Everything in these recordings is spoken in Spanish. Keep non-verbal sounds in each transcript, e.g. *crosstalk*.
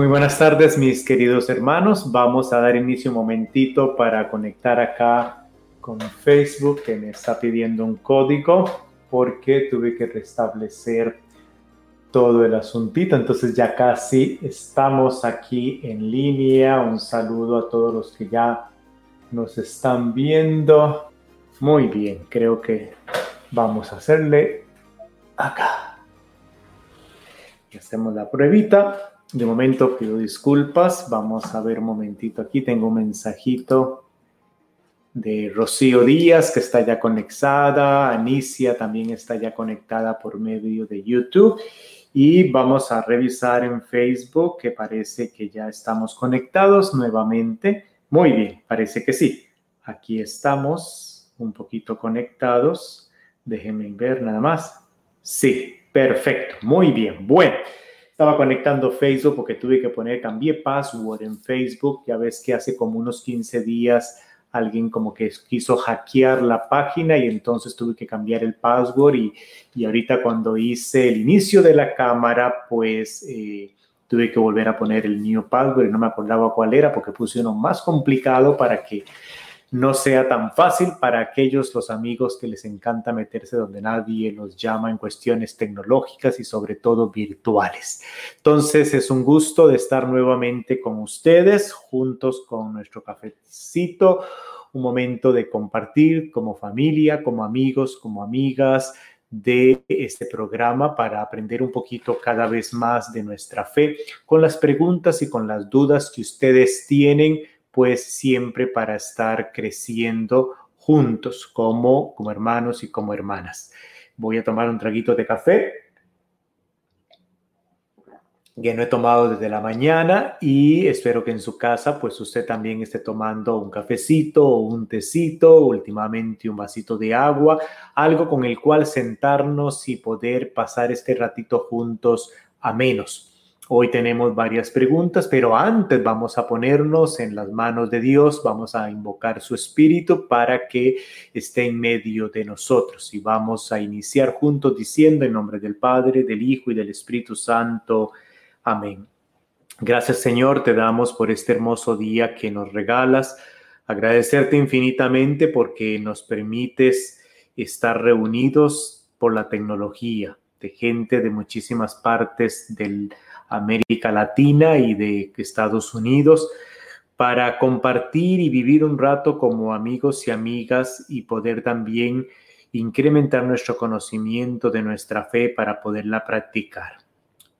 Muy buenas tardes, mis queridos hermanos. Vamos a dar inicio un momentito para conectar acá con Facebook, que me está pidiendo un código porque tuve que restablecer todo el asuntito. Entonces ya casi estamos aquí en línea. Un saludo a todos los que ya nos están viendo. Muy bien, creo que vamos a hacerle acá. Hacemos la pruebita. De momento pido disculpas. Vamos a ver un momentito aquí. Tengo un mensajito de Rocío Díaz que está ya conectada. Anicia también está ya conectada por medio de YouTube. Y vamos a revisar en Facebook que parece que ya estamos conectados nuevamente. Muy bien, parece que sí. Aquí estamos un poquito conectados. Déjenme ver nada más. Sí, perfecto. Muy bien. Bueno. Estaba conectando Facebook porque tuve que poner, cambié password en Facebook. Ya ves que hace como unos 15 días alguien como que quiso hackear la página y entonces tuve que cambiar el password y, y ahorita cuando hice el inicio de la cámara, pues eh, tuve que volver a poner el new password y no me acordaba cuál era porque puse uno más complicado para que no sea tan fácil para aquellos los amigos que les encanta meterse donde nadie los llama en cuestiones tecnológicas y sobre todo virtuales. Entonces es un gusto de estar nuevamente con ustedes juntos con nuestro cafecito, un momento de compartir como familia, como amigos, como amigas de este programa para aprender un poquito cada vez más de nuestra fe con las preguntas y con las dudas que ustedes tienen pues siempre para estar creciendo juntos como, como hermanos y como hermanas. Voy a tomar un traguito de café que no he tomado desde la mañana y espero que en su casa pues usted también esté tomando un cafecito o un tecito, últimamente un vasito de agua, algo con el cual sentarnos y poder pasar este ratito juntos a menos. Hoy tenemos varias preguntas, pero antes vamos a ponernos en las manos de Dios, vamos a invocar su espíritu para que esté en medio de nosotros y vamos a iniciar juntos diciendo en nombre del Padre, del Hijo y del Espíritu Santo. Amén. Gracias Señor, te damos por este hermoso día que nos regalas. Agradecerte infinitamente porque nos permites estar reunidos por la tecnología de gente de muchísimas partes del América Latina y de Estados Unidos para compartir y vivir un rato como amigos y amigas y poder también incrementar nuestro conocimiento de nuestra fe para poderla practicar.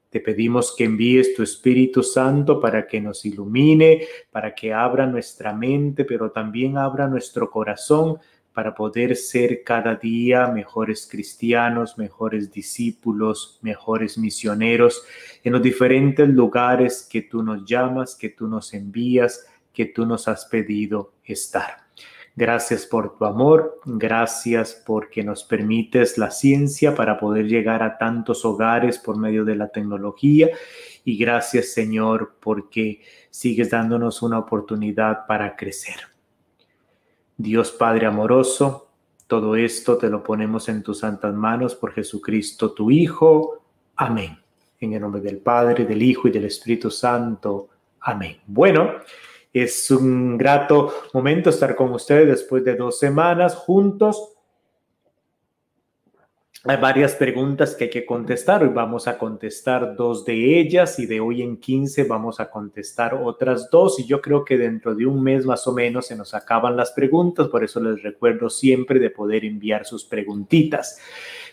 Te pedimos que envíes tu Espíritu Santo para que nos ilumine, para que abra nuestra mente, pero también abra nuestro corazón para poder ser cada día mejores cristianos, mejores discípulos, mejores misioneros en los diferentes lugares que tú nos llamas, que tú nos envías, que tú nos has pedido estar. Gracias por tu amor, gracias porque nos permites la ciencia para poder llegar a tantos hogares por medio de la tecnología y gracias Señor porque sigues dándonos una oportunidad para crecer. Dios Padre amoroso, todo esto te lo ponemos en tus santas manos por Jesucristo tu Hijo. Amén. En el nombre del Padre, del Hijo y del Espíritu Santo. Amén. Bueno, es un grato momento estar con ustedes después de dos semanas juntos hay varias preguntas que hay que contestar. Hoy vamos a contestar dos de ellas y de hoy en 15 vamos a contestar otras dos. Y yo creo que dentro de un mes más o menos se nos acaban las preguntas. Por eso les recuerdo siempre de poder enviar sus preguntitas.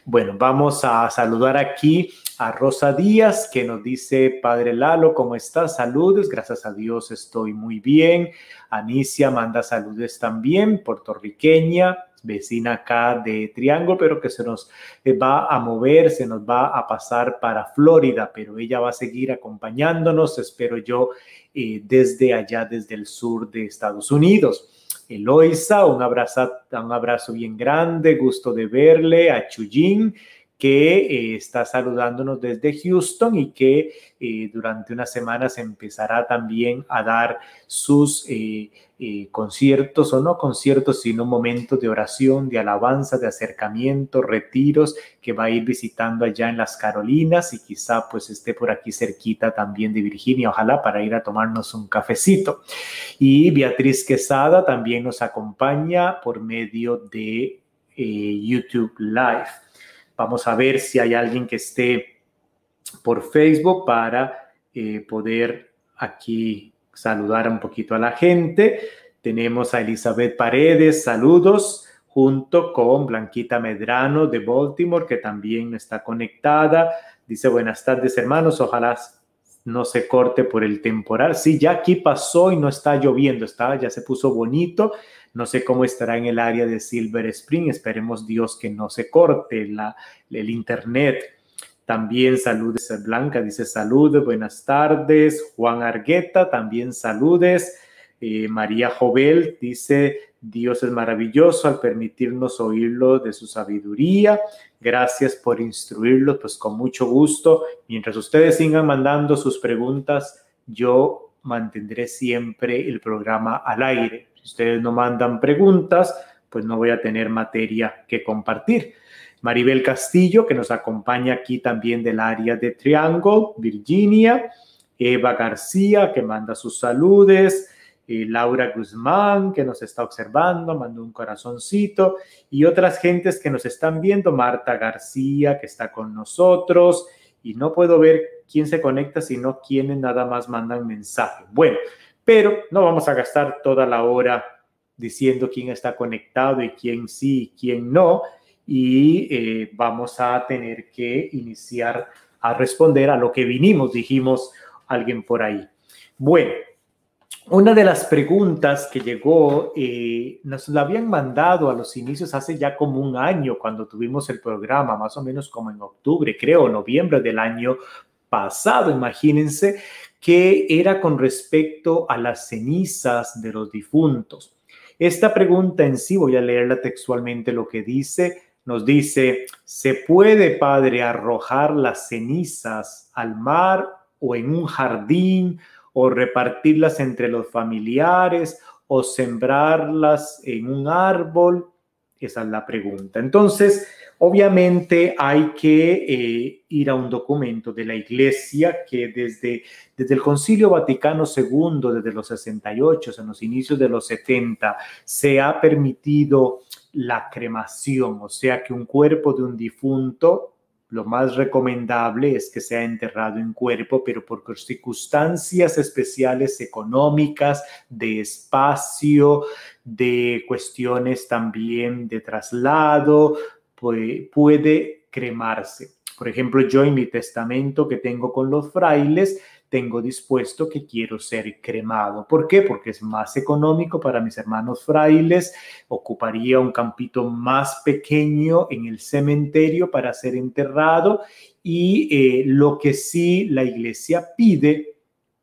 Bueno, vamos a saludar aquí a Rosa Díaz que nos dice, Padre Lalo, ¿cómo estás? Saludos, gracias a Dios estoy muy bien. Anicia manda saludos también, puertorriqueña vecina acá de Triángulo, pero que se nos eh, va a mover, se nos va a pasar para Florida, pero ella va a seguir acompañándonos, espero yo, eh, desde allá, desde el sur de Estados Unidos. Eloisa, un abrazo, un abrazo bien grande, gusto de verle, a Chuyín, que eh, está saludándonos desde Houston y que eh, durante unas semanas empezará también a dar sus conciertos o no conciertos, sino momentos de oración, de alabanza, de acercamiento, retiros que va a ir visitando allá en las Carolinas y quizá pues esté por aquí cerquita también de Virginia, ojalá para ir a tomarnos un cafecito. Y Beatriz Quesada también nos acompaña por medio de YouTube Live. Vamos a ver si hay alguien que esté por Facebook para eh, poder aquí saludar un poquito a la gente. Tenemos a Elizabeth Paredes, saludos, junto con Blanquita Medrano de Baltimore, que también está conectada. Dice, buenas tardes hermanos, ojalá no se corte por el temporal. Sí, ya aquí pasó y no está lloviendo, está, ya se puso bonito. No sé cómo estará en el área de Silver Spring. Esperemos Dios que no se corte la, el internet. También saludes Blanca, dice saludos, buenas tardes. Juan Argueta, también saludes. Eh, María Jovel dice, Dios es maravilloso al permitirnos oírlo de su sabiduría. Gracias por instruirlo, pues con mucho gusto. Mientras ustedes sigan mandando sus preguntas, yo mantendré siempre el programa al aire ustedes no mandan preguntas, pues no voy a tener materia que compartir. Maribel Castillo, que nos acompaña aquí también del área de Triangle, Virginia. Eva García, que manda sus saludes. Eh, Laura Guzmán, que nos está observando, mandó un corazoncito. Y otras gentes que nos están viendo. Marta García, que está con nosotros. Y no puedo ver quién se conecta, sino quienes nada más mandan mensaje. Bueno, pero no vamos a gastar toda la hora diciendo quién está conectado y quién sí y quién no. Y eh, vamos a tener que iniciar a responder a lo que vinimos, dijimos alguien por ahí. Bueno, una de las preguntas que llegó, eh, nos la habían mandado a los inicios hace ya como un año cuando tuvimos el programa, más o menos como en octubre, creo, noviembre del año pasado, imagínense, que era con respecto a las cenizas de los difuntos. Esta pregunta en sí, voy a leerla textualmente lo que dice, nos dice, ¿se puede, Padre, arrojar las cenizas al mar o en un jardín o repartirlas entre los familiares o sembrarlas en un árbol? Esa es la pregunta. Entonces, obviamente hay que eh, ir a un documento de la Iglesia que desde, desde el Concilio Vaticano II, desde los 68, en los inicios de los 70, se ha permitido la cremación, o sea que un cuerpo de un difunto lo más recomendable es que sea enterrado en cuerpo, pero por circunstancias especiales económicas, de espacio, de cuestiones también de traslado, puede cremarse. Por ejemplo, yo en mi testamento que tengo con los frailes, tengo dispuesto que quiero ser cremado. ¿Por qué? Porque es más económico para mis hermanos frailes, ocuparía un campito más pequeño en el cementerio para ser enterrado y eh, lo que sí la iglesia pide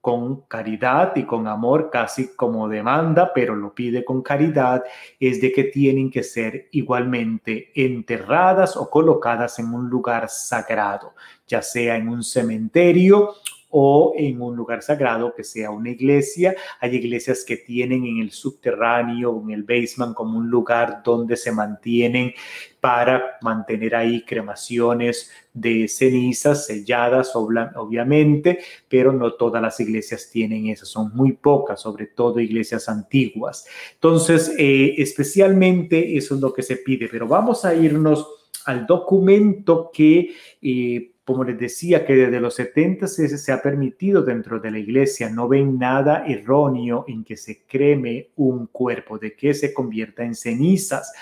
con caridad y con amor, casi como demanda, pero lo pide con caridad, es de que tienen que ser igualmente enterradas o colocadas en un lugar sagrado, ya sea en un cementerio o en un lugar sagrado que sea una iglesia. Hay iglesias que tienen en el subterráneo, en el basement, como un lugar donde se mantienen para mantener ahí cremaciones de cenizas selladas, obviamente, pero no todas las iglesias tienen eso, son muy pocas, sobre todo iglesias antiguas. Entonces, eh, especialmente eso es lo que se pide, pero vamos a irnos al documento que eh, como les decía, que desde los 70 se, se, ha permitido dentro de la iglesia, no ven nada erróneo en que se creme un cuerpo, de que se convierta en cenizas.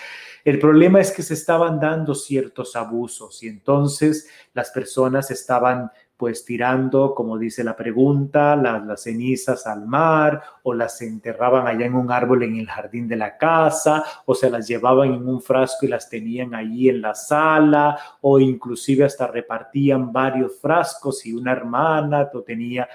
El problema es que se estaban dando ciertos abusos y entonces las personas estaban pues tirando, como dice la pregunta, las, cenizas al mar o las enterraban allá en un árbol en el jardín de la casa o se las llevaban en un frasco y las tenían allí en la sala o inclusive hasta repartían varios frascos y una hermana tenía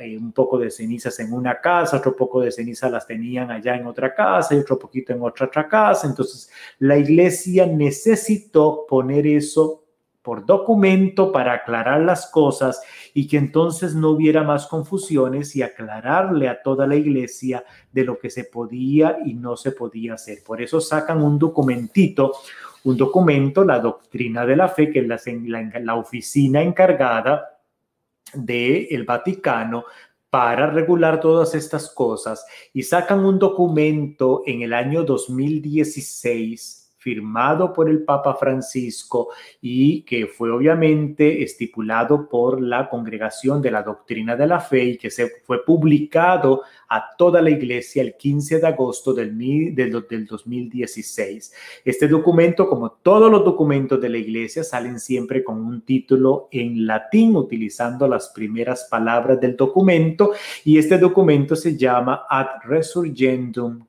eh, un poco de cenizas en una casa, otro poco de cenizas las tenían allá en otra casa y otro poquito en otra, otra casa. Entonces la iglesia necesitó poner eso por documento para aclarar las cosas y que entonces no hubiera más confusiones y aclararle a toda la iglesia de lo que se podía y no se podía hacer. Por eso sacan un documentito, un documento, la doctrina de la fe, que es la, la, oficina encargada del Vaticano para regular todas estas cosas y sacan un documento en el año 2016 firmado por el Papa Francisco y que fue obviamente estipulado por la Congregación de la Doctrina de la Fe y que se fue publicado a toda la iglesia el 15 de agosto del, del, del 2016. Este documento, como todos los documentos de la iglesia, salen siempre con un título en latín, utilizando las primeras palabras del documento, y este documento se llama Ad Resurgendum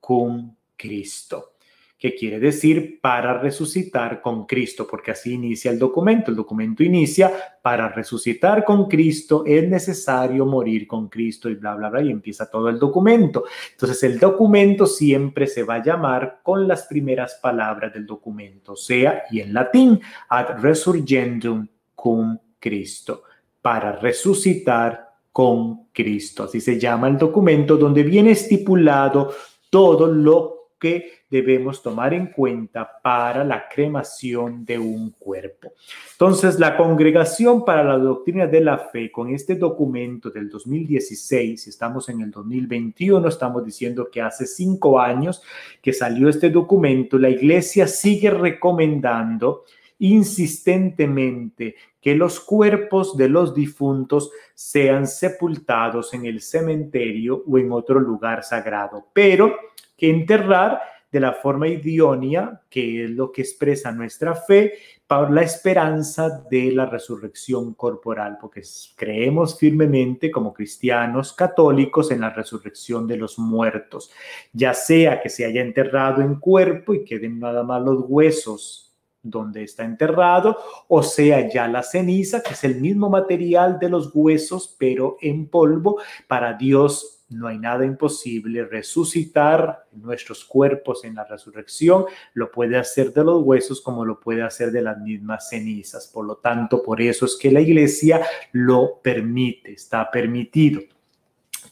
cum Cristo que quiere decir para resucitar con Cristo, porque así inicia el documento. El documento inicia para resucitar con Cristo es necesario morir con Cristo y bla, bla, bla, y empieza todo el documento. Entonces el documento siempre se va a llamar con las primeras palabras del documento, sea y en latín, ad resurgendum cum Cristo, para resucitar con Cristo. Así se llama el documento donde viene estipulado todo lo que debemos tomar en cuenta para la cremación de un cuerpo. Entonces, la Congregación para la Doctrina de la Fe, con este documento del 2016, estamos en el 2021, estamos diciendo que hace cinco años que salió este documento, la Iglesia sigue recomendando insistentemente que los cuerpos de los difuntos sean sepultados en el cementerio o en otro lugar sagrado, pero que enterrar de la forma idónea, que es lo que expresa nuestra fe, por la esperanza de la resurrección corporal, porque creemos firmemente como cristianos católicos en la resurrección de los muertos, ya sea que se haya enterrado en cuerpo y queden nada más los huesos donde está enterrado, o sea ya la ceniza, que es el mismo material de los huesos, pero en polvo, para Dios no hay nada imposible. Resucitar nuestros cuerpos en la resurrección lo puede hacer de los huesos como lo puede hacer de las mismas cenizas. Por lo tanto, por eso es que la iglesia lo permite, está permitido.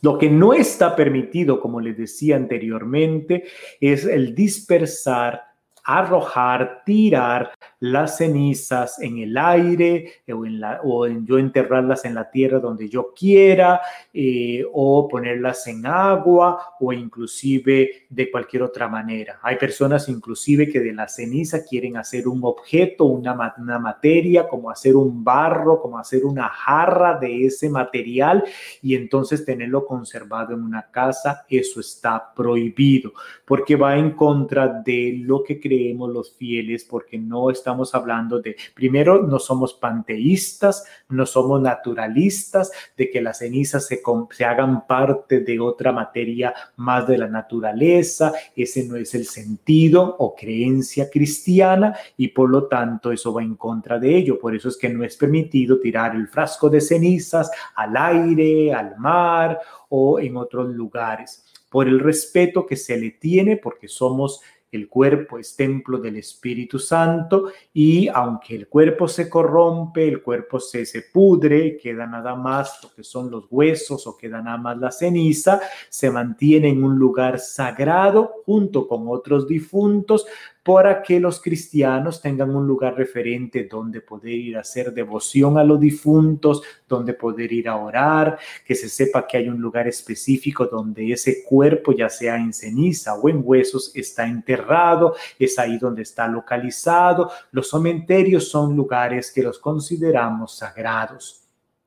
Lo que no está permitido, como les decía anteriormente, es el dispersar arrojar, tirar las cenizas en el aire o, en la, o en yo enterrarlas en la tierra donde yo quiera eh, o ponerlas en agua o inclusive de cualquier otra manera. Hay personas inclusive que de la ceniza quieren hacer un objeto, una, una materia, como hacer un barro, como hacer una jarra de ese material y entonces tenerlo conservado en una casa. Eso está prohibido porque va en contra de lo que creemos los fieles porque no estamos hablando de, primero, no somos panteístas, no somos naturalistas, de que las cenizas se, se hagan parte de otra materia más de la naturaleza, ese no es el sentido o creencia cristiana y por lo tanto eso va en contra de ello. Por eso es que no es permitido tirar el frasco de cenizas al aire, al mar o en otros lugares por el respeto que se le tiene, porque somos el cuerpo es templo del Espíritu Santo y aunque el cuerpo se corrompe, el cuerpo se, se pudre, queda nada más lo que son los huesos o queda nada más la ceniza, se mantiene en un lugar sagrado junto con otros difuntos para que los cristianos tengan un lugar referente donde poder ir a hacer devoción a los difuntos, donde poder ir a orar, que se sepa que hay un lugar específico donde ese cuerpo, ya sea en ceniza o en huesos, está enterrado, es ahí donde está localizado. Los cementerios son lugares que los consideramos sagrados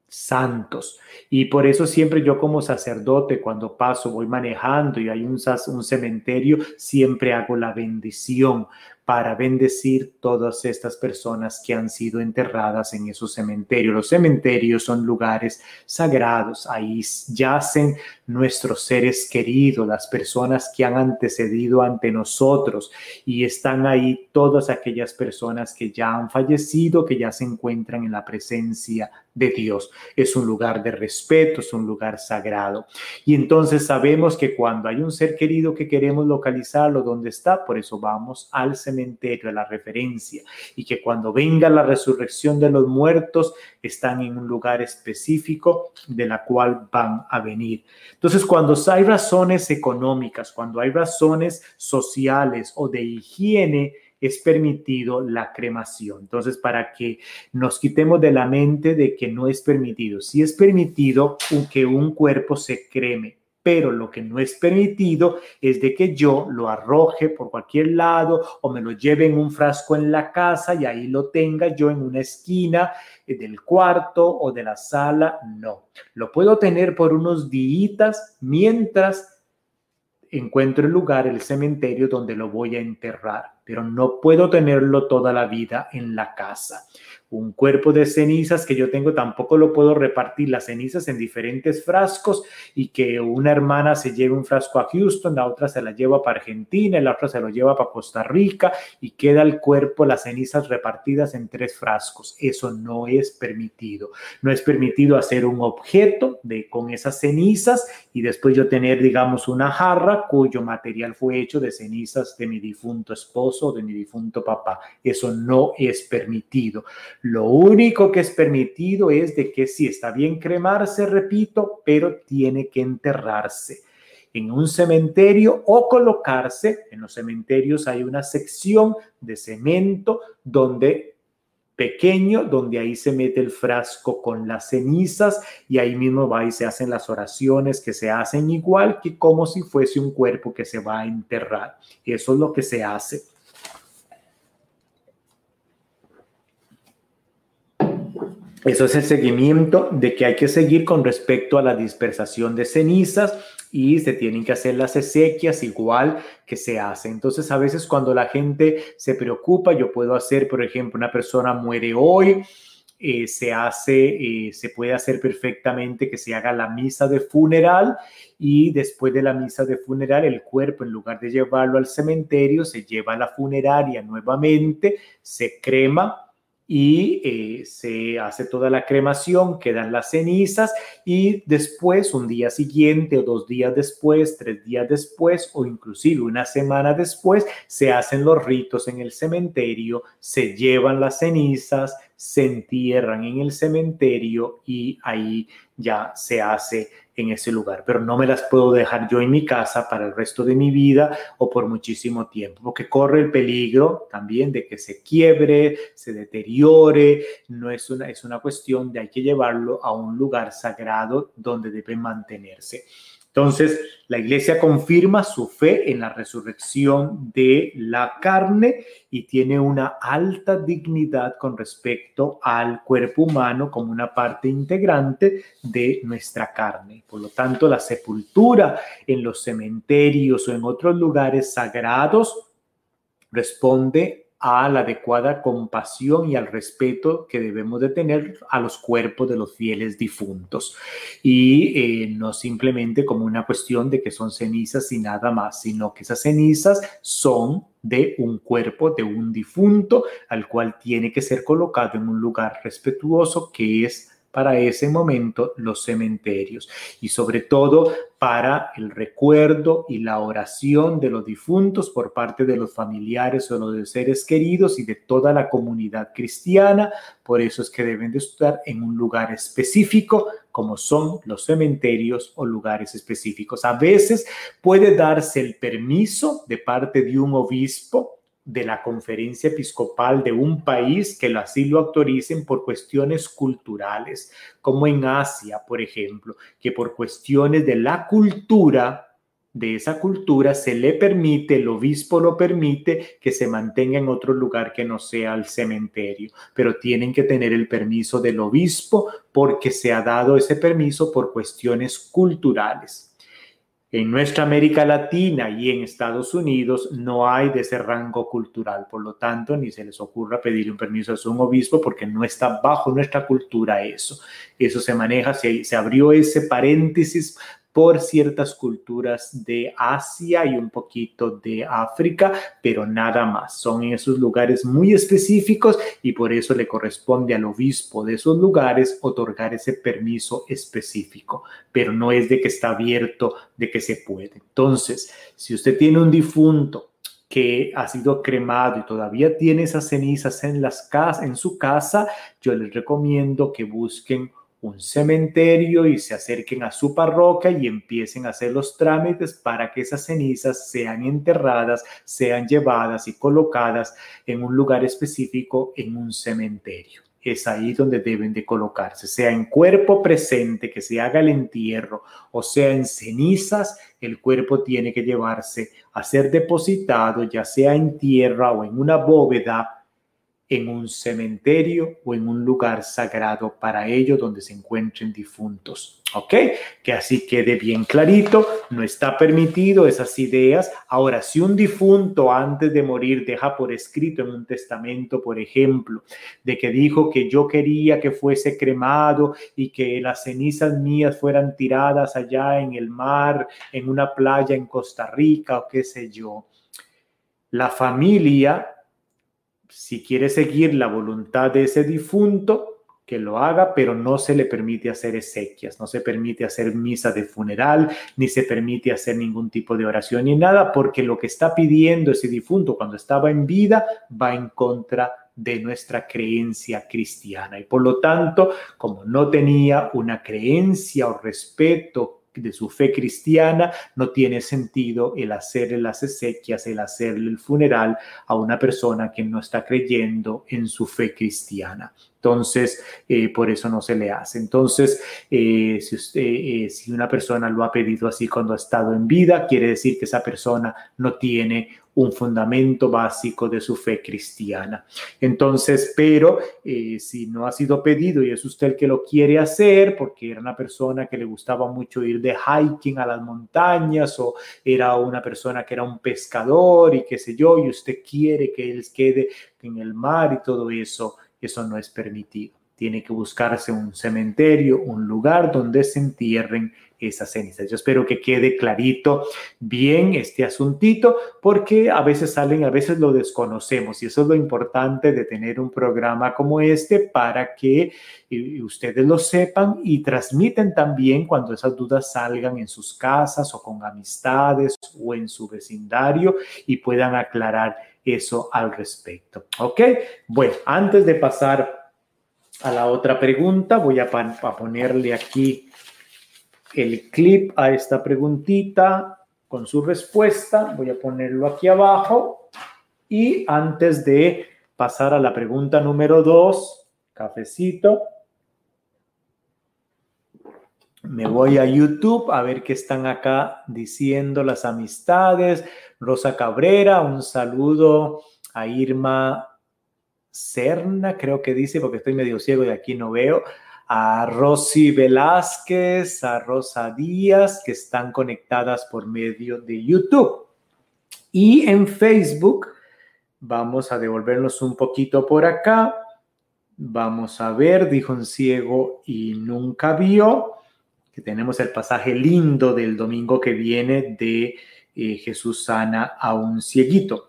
santos. Y por eso siempre yo como sacerdote, cuando paso, voy manejando y hay un, un cementerio, siempre hago la bendición, para bendecir todas estas personas que han sido enterradas en esos cementerios. Los cementerios son lugares sagrados, ahí yacen nuestros seres queridos, las personas que han antecedido ante nosotros y están ahí todas aquellas personas que ya han fallecido, que ya se encuentran en la presencia de Dios. Es un lugar de respeto, es un lugar sagrado. Y entonces sabemos que cuando hay un ser querido que queremos localizarlo, ¿dónde está? Por eso vamos al cementerio cementerio, a la referencia, y que cuando venga la resurrección de los muertos están en un lugar específico de la cual van a venir. Entonces, cuando hay razones económicas, cuando hay razones sociales o de higiene, es permitido la cremación. Entonces, para que nos quitemos de la mente de que no es permitido, si es permitido que un cuerpo se creme, pero lo que no es permitido es de que yo lo arroje por cualquier lado o me lo lleve en un frasco en la casa y ahí lo tenga yo en una esquina del cuarto o de la sala. No, lo puedo tener por unos días mientras encuentro el lugar, el cementerio donde lo voy a enterrar, pero no puedo tenerlo toda la vida en la casa un cuerpo de cenizas que yo tengo, tampoco lo puedo repartir las cenizas en diferentes frascos y que una hermana se lleve un frasco a Houston, la otra se la lleva para Argentina, la otra se lo lleva para Costa Rica y queda el cuerpo, las cenizas repartidas en tres frascos. Eso no es permitido. No es permitido hacer un objeto de, con esas cenizas y después yo tener, digamos, una jarra cuyo material fue hecho de cenizas de mi difunto esposo de mi difunto papá. Eso no es permitido. Lo único que es permitido es de que sí está bien cremarse, repito, pero tiene que enterrarse en un cementerio o colocarse, en los cementerios hay una sección de cemento donde pequeño, donde ahí se mete el frasco con las cenizas y ahí mismo va y se hacen las oraciones que se hacen igual que como si fuese un cuerpo que se va a enterrar. Eso es lo que se hace. Eso es el seguimiento de que hay que seguir con respecto a la dispersación de cenizas y se tienen que hacer las exequias igual que se hace. Entonces, a veces cuando la gente se preocupa, yo puedo hacer, por ejemplo, una persona muere hoy, eh, se hace, eh, se puede hacer perfectamente que se haga la misa de funeral y después de la misa de funeral el cuerpo en lugar de llevarlo al cementerio se lleva a la funeraria nuevamente, se crema y eh, se hace toda la cremación, quedan las cenizas y después, un día siguiente o dos días después, tres días después o inclusive una semana después, se hacen los ritos en el cementerio, se llevan las cenizas, se entierran en el cementerio y ahí ya se hace en ese lugar, pero no me las puedo dejar yo en mi casa para el resto de mi vida o por muchísimo tiempo, porque corre el peligro también de que se quiebre, se deteriore, no es una, es una cuestión de hay que llevarlo a un lugar sagrado donde debe mantenerse. Entonces, la iglesia confirma su fe en la resurrección de la carne y tiene una alta dignidad con respecto al cuerpo humano como una parte integrante de nuestra carne. Por lo tanto, la sepultura en los cementerios o en otros lugares sagrados responde a la adecuada compasión y al respeto que debemos de tener a los cuerpos de los fieles difuntos. Y eh, no simplemente como una cuestión de que son cenizas y nada más, sino que esas cenizas son de un cuerpo de un difunto al cual tiene que ser colocado en un lugar respetuoso que es para ese momento los cementerios y sobre todo para el recuerdo y la oración de los difuntos por parte de los familiares o los seres queridos y de toda la comunidad cristiana. Por eso es que deben de estar en un lugar específico como son los cementerios o lugares específicos. A veces puede darse el permiso de parte de un obispo de la conferencia episcopal de un país que así lo autoricen por cuestiones culturales, como en Asia, por ejemplo, que por cuestiones de la cultura, de esa cultura, se le permite, el obispo lo permite, que se mantenga en otro lugar que no sea el cementerio, pero tienen que tener el permiso del obispo porque se ha dado ese permiso por cuestiones culturales. En nuestra América Latina y en Estados Unidos no hay de ese rango cultural, por lo tanto, ni se les ocurra pedir un permiso a un obispo porque no está bajo nuestra cultura eso. Eso se maneja, se, se abrió ese paréntesis por ciertas culturas de Asia y un poquito de África, pero nada más. Son en esos lugares muy específicos y por eso le corresponde al obispo de esos lugares otorgar ese permiso específico, pero no es de que está abierto, de que se puede. Entonces, si usted tiene un difunto que ha sido cremado y todavía tiene esas cenizas en, las en su casa, yo les recomiendo que busquen un cementerio y se acerquen a su parroquia y empiecen a hacer los trámites para que esas cenizas sean enterradas, sean llevadas y colocadas en un lugar específico en un cementerio. Es ahí donde deben de colocarse, sea en cuerpo presente, que se haga el entierro, o sea en cenizas, el cuerpo tiene que llevarse a ser depositado, ya sea en tierra o en una bóveda en un cementerio o en un lugar sagrado para ellos donde se encuentren difuntos. ¿Ok? Que así quede bien clarito, no está permitido esas ideas. Ahora, si un difunto antes de morir deja por escrito en un testamento, por ejemplo, de que dijo que yo quería que fuese cremado y que las cenizas mías fueran tiradas allá en el mar, en una playa en Costa Rica o qué sé yo, la familia si quiere seguir la voluntad de ese difunto, que lo haga, pero no se le permite hacer exequias, no se permite hacer misa de funeral, ni se permite hacer ningún tipo de oración ni nada, porque lo que está pidiendo ese difunto cuando estaba en vida va en contra de nuestra creencia cristiana. Y por lo tanto, como no tenía una creencia o respeto de su fe cristiana, no tiene sentido el hacerle las exequias, el hacerle el funeral a una persona que no está creyendo en su fe cristiana. Entonces, eh, por eso no se le hace. Entonces, eh, si, eh, si una persona lo ha pedido así cuando ha estado en vida, quiere decir que esa persona no tiene un fundamento básico de su fe cristiana. Entonces, pero si no ha sido pedido y es usted el que lo quiere hacer, porque era una persona que le gustaba mucho ir de hiking a las montañas o era una persona que era un pescador y qué sé yo, y usted quiere que él quede en el mar y todo eso, eso no es permitido. Tiene que buscarse un cementerio, un lugar donde se entierren esas cenizas. Yo espero que quede clarito bien este asuntito, porque a veces salen, a veces lo desconocemos y eso es lo importante de tener un programa como este para que eh, ustedes lo sepan y transmiten también cuando esas dudas salgan en sus casas o con amistades o en su vecindario y puedan aclarar eso al respecto. ¿Ok? Bueno, antes de pasar a la otra pregunta, voy a, a ponerle aquí el clip a esta preguntita con su respuesta. Voy a ponerlo aquí abajo. Y antes de pasar a la pregunta número dos, cafecito, me voy a YouTube a ver qué están acá diciendo las amistades. Rosa Cabrera, un saludo a Irma Serna, creo que dice, porque estoy medio ciego y aquí no veo. A Rosy Velázquez, a Rosa Díaz, que están conectadas por medio de YouTube. Y en Facebook, vamos a devolvernos un poquito por acá. Vamos a ver, dijo un ciego y nunca vio tenemos el pasaje lindo del domingo que viene de eh, Jesús sana a un cieguito.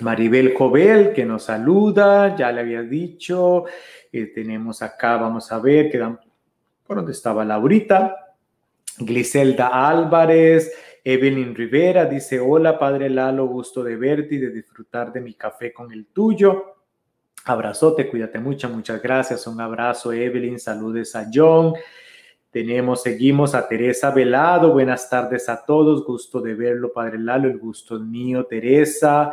Maribel Jovel que nos saluda, ya le había dicho, eh, tenemos acá, vamos a ver, quedan por donde estaba Laurita, Gliselda Álvarez, Evelyn Rivera dice, hola Padre Lalo, gusto de verte y de disfrutar de mi café con el tuyo. Abrazote, cuídate mucho, muchas gracias. Un abrazo, Evelyn. Saludes a John. Tenemos, seguimos a Teresa Velado. Buenas tardes a todos. Gusto de verlo, Padre Lalo. El gusto es mío, Teresa.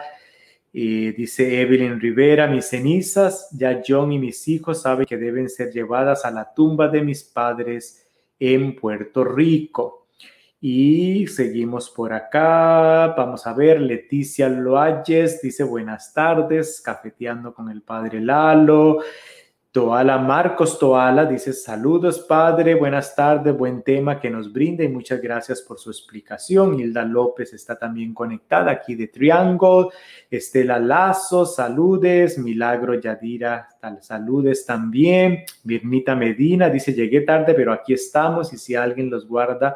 Dice Evelyn Rivera, mis cenizas, ya John y mis hijos saben que deben ser llevadas a la tumba de mis padres en Puerto Rico. Y seguimos por acá. Vamos a ver, Leticia Loayes dice buenas tardes, cafeteando con el padre Lalo. Toala Marcos Toala dice saludos padre, buenas tardes, buen tema que nos brinda y muchas gracias por su explicación. Hilda López está también conectada aquí de Triángulo. Estela Lazo, saludes. Milagro Yadira, saludes también. Mirnita Medina dice llegué tarde, pero aquí estamos y si alguien los guarda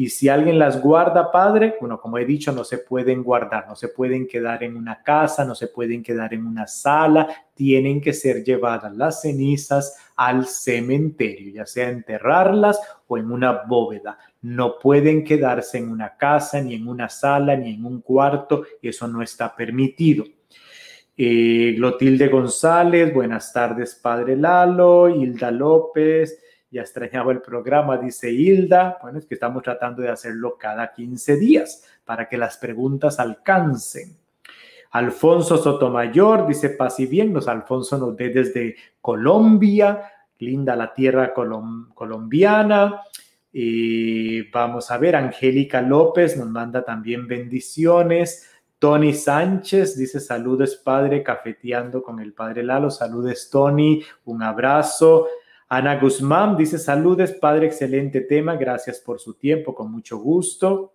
Y si alguien las guarda, Padre, bueno, como he dicho, no se pueden guardar, no se pueden quedar en una casa, no se pueden quedar en una sala, tienen que ser llevadas las cenizas al cementerio, ya sea enterrarlas o en una bóveda. No pueden quedarse en una casa, ni en una sala, ni en un cuarto, eso no está permitido. Eh, Glotilde González, buenas tardes, Padre Lalo, Hilda López, ya extrañaba el programa, dice Hilda. Bueno, es que estamos tratando de hacerlo cada 15 días para que las preguntas alcancen. Alfonso Sotomayor dice paz y bien. Nos Alfonso nos ve desde Colombia. Linda la tierra colombiana. Y vamos a ver, Angélica López nos manda también bendiciones. Tony Sánchez dice saludos padre, cafeteando con el padre Lalo. Saludes Tony, un abrazo. Ana Guzmán dice saludes, padre, excelente tema, gracias por su tiempo, con mucho gusto.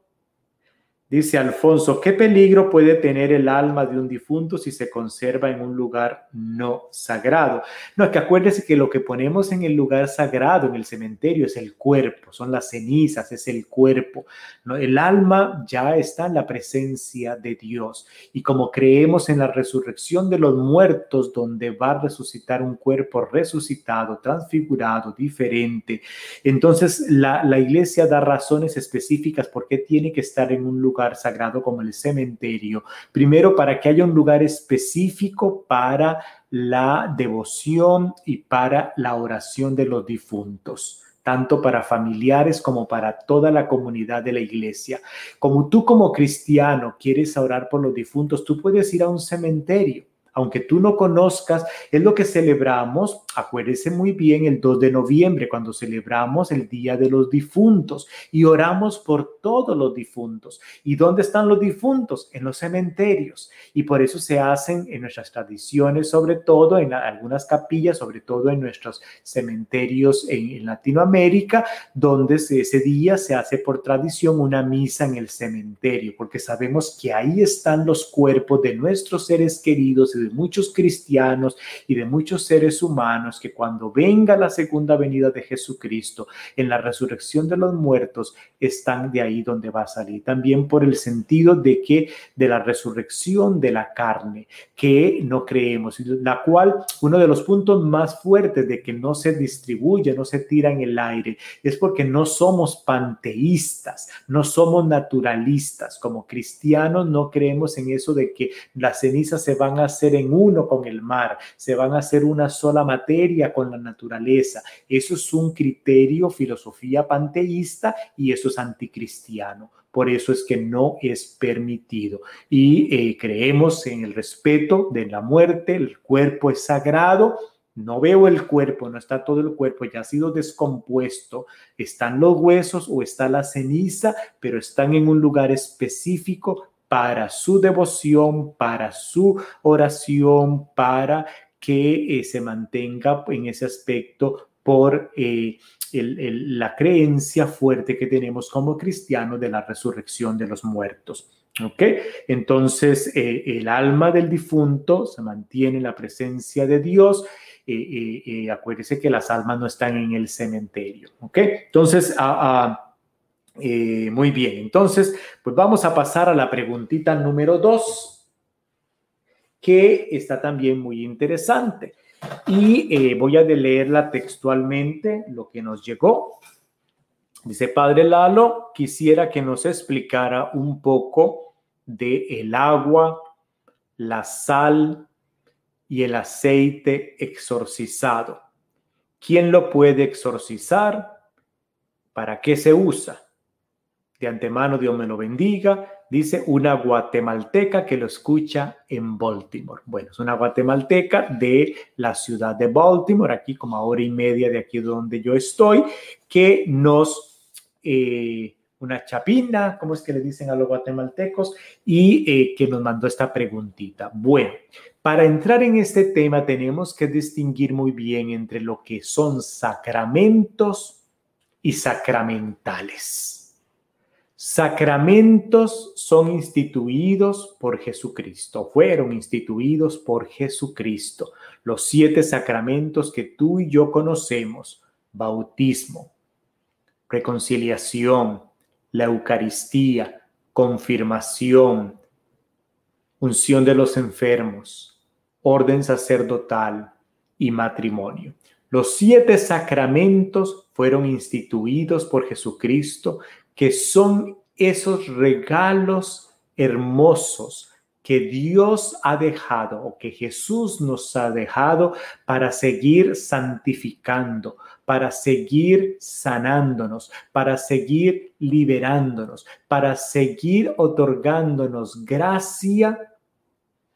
Dice Alfonso, ¿qué peligro puede tener el alma de un difunto si se conserva en un lugar no sagrado? No, es que acuérdese que lo que ponemos en el lugar sagrado, en el cementerio, es el cuerpo, son las cenizas, es el cuerpo. El alma ya está en la presencia de Dios. Y como creemos en la resurrección de los muertos, donde va a resucitar un cuerpo resucitado, transfigurado, diferente, entonces la, la iglesia da razones específicas por qué tiene que estar en un lugar sagrado como el cementerio. Primero, para que haya un lugar específico para la devoción y para la oración de los difuntos tanto para familiares como para toda la comunidad de la iglesia. Como tú como cristiano quieres orar por los difuntos, tú puedes ir a un cementerio aunque tú no conozcas, es lo que celebramos, acuérdese muy bien, el 2 de noviembre, cuando celebramos el Día de los Difuntos y oramos por todos los difuntos. ¿Y dónde están los difuntos? En los cementerios. Y por eso se hacen en nuestras tradiciones, sobre todo en algunas capillas, sobre todo en nuestros cementerios en, Latinoamérica, donde ese día se hace por tradición una misa en el cementerio, porque sabemos que ahí están los cuerpos de nuestros seres queridos y de muchos cristianos y de muchos seres humanos que cuando venga la segunda venida de Jesucristo en la resurrección de los muertos están de ahí donde va a salir. También por el sentido de que de la resurrección de la carne, que no creemos, la cual uno de los puntos más fuertes de que no se distribuye, no se tira en el aire, es porque no somos panteístas, no somos naturalistas. Como cristianos no creemos en eso de que las cenizas se van a hacer en uno con el mar, se van a hacer una sola materia con la naturaleza. Eso es un criterio, filosofía panteísta y eso es anticristiano. Por eso es que no es permitido. Y eh, creemos en el respeto de la muerte, el cuerpo es sagrado. No veo el cuerpo, no está todo el cuerpo, ya ha sido descompuesto. Están los huesos o está la ceniza, pero están en un lugar específico para su devoción, para su oración, para que eh, se mantenga en ese aspecto por eh, la creencia fuerte que tenemos como cristianos de la resurrección de los muertos. ¿Ok? Entonces, eh, el alma del difunto se mantiene en la presencia de Dios. acuérdese que las almas no están en el cementerio. ¿Ok? Entonces, eh, muy bien, entonces, pues vamos a pasar a la preguntita número dos, que está también muy interesante. Y eh, voy a leerla textualmente, lo que nos llegó. Dice, Padre Lalo, quisiera que nos explicara un poco de el agua, la sal y el aceite exorcizado. ¿Quién lo puede exorcizar? ¿Para qué se usa? De antemano, Dios me lo bendiga. Dice una guatemalteca que lo escucha en Baltimore. Bueno, es una guatemalteca de la ciudad de Baltimore, aquí como a hora y media de aquí donde yo estoy, que nos, eh, una chapina, ¿cómo es que le dicen a los guatemaltecos? Y eh, que nos mandó esta preguntita. Bueno, para entrar en este tema tenemos que distinguir muy bien entre lo que son sacramentos y sacramentales. Sacramentos son instituidos por Jesucristo, fueron instituidos por Jesucristo. Los siete sacramentos que tú y yo conocemos, bautismo, reconciliación, la Eucaristía, confirmación, unción de los enfermos, orden sacerdotal y matrimonio. Los siete sacramentos fueron instituidos por Jesucristo, que son esos regalos hermosos que Dios ha dejado o que Jesús nos ha dejado para seguir santificando, para seguir sanándonos, para seguir liberándonos, para seguir otorgándonos gracia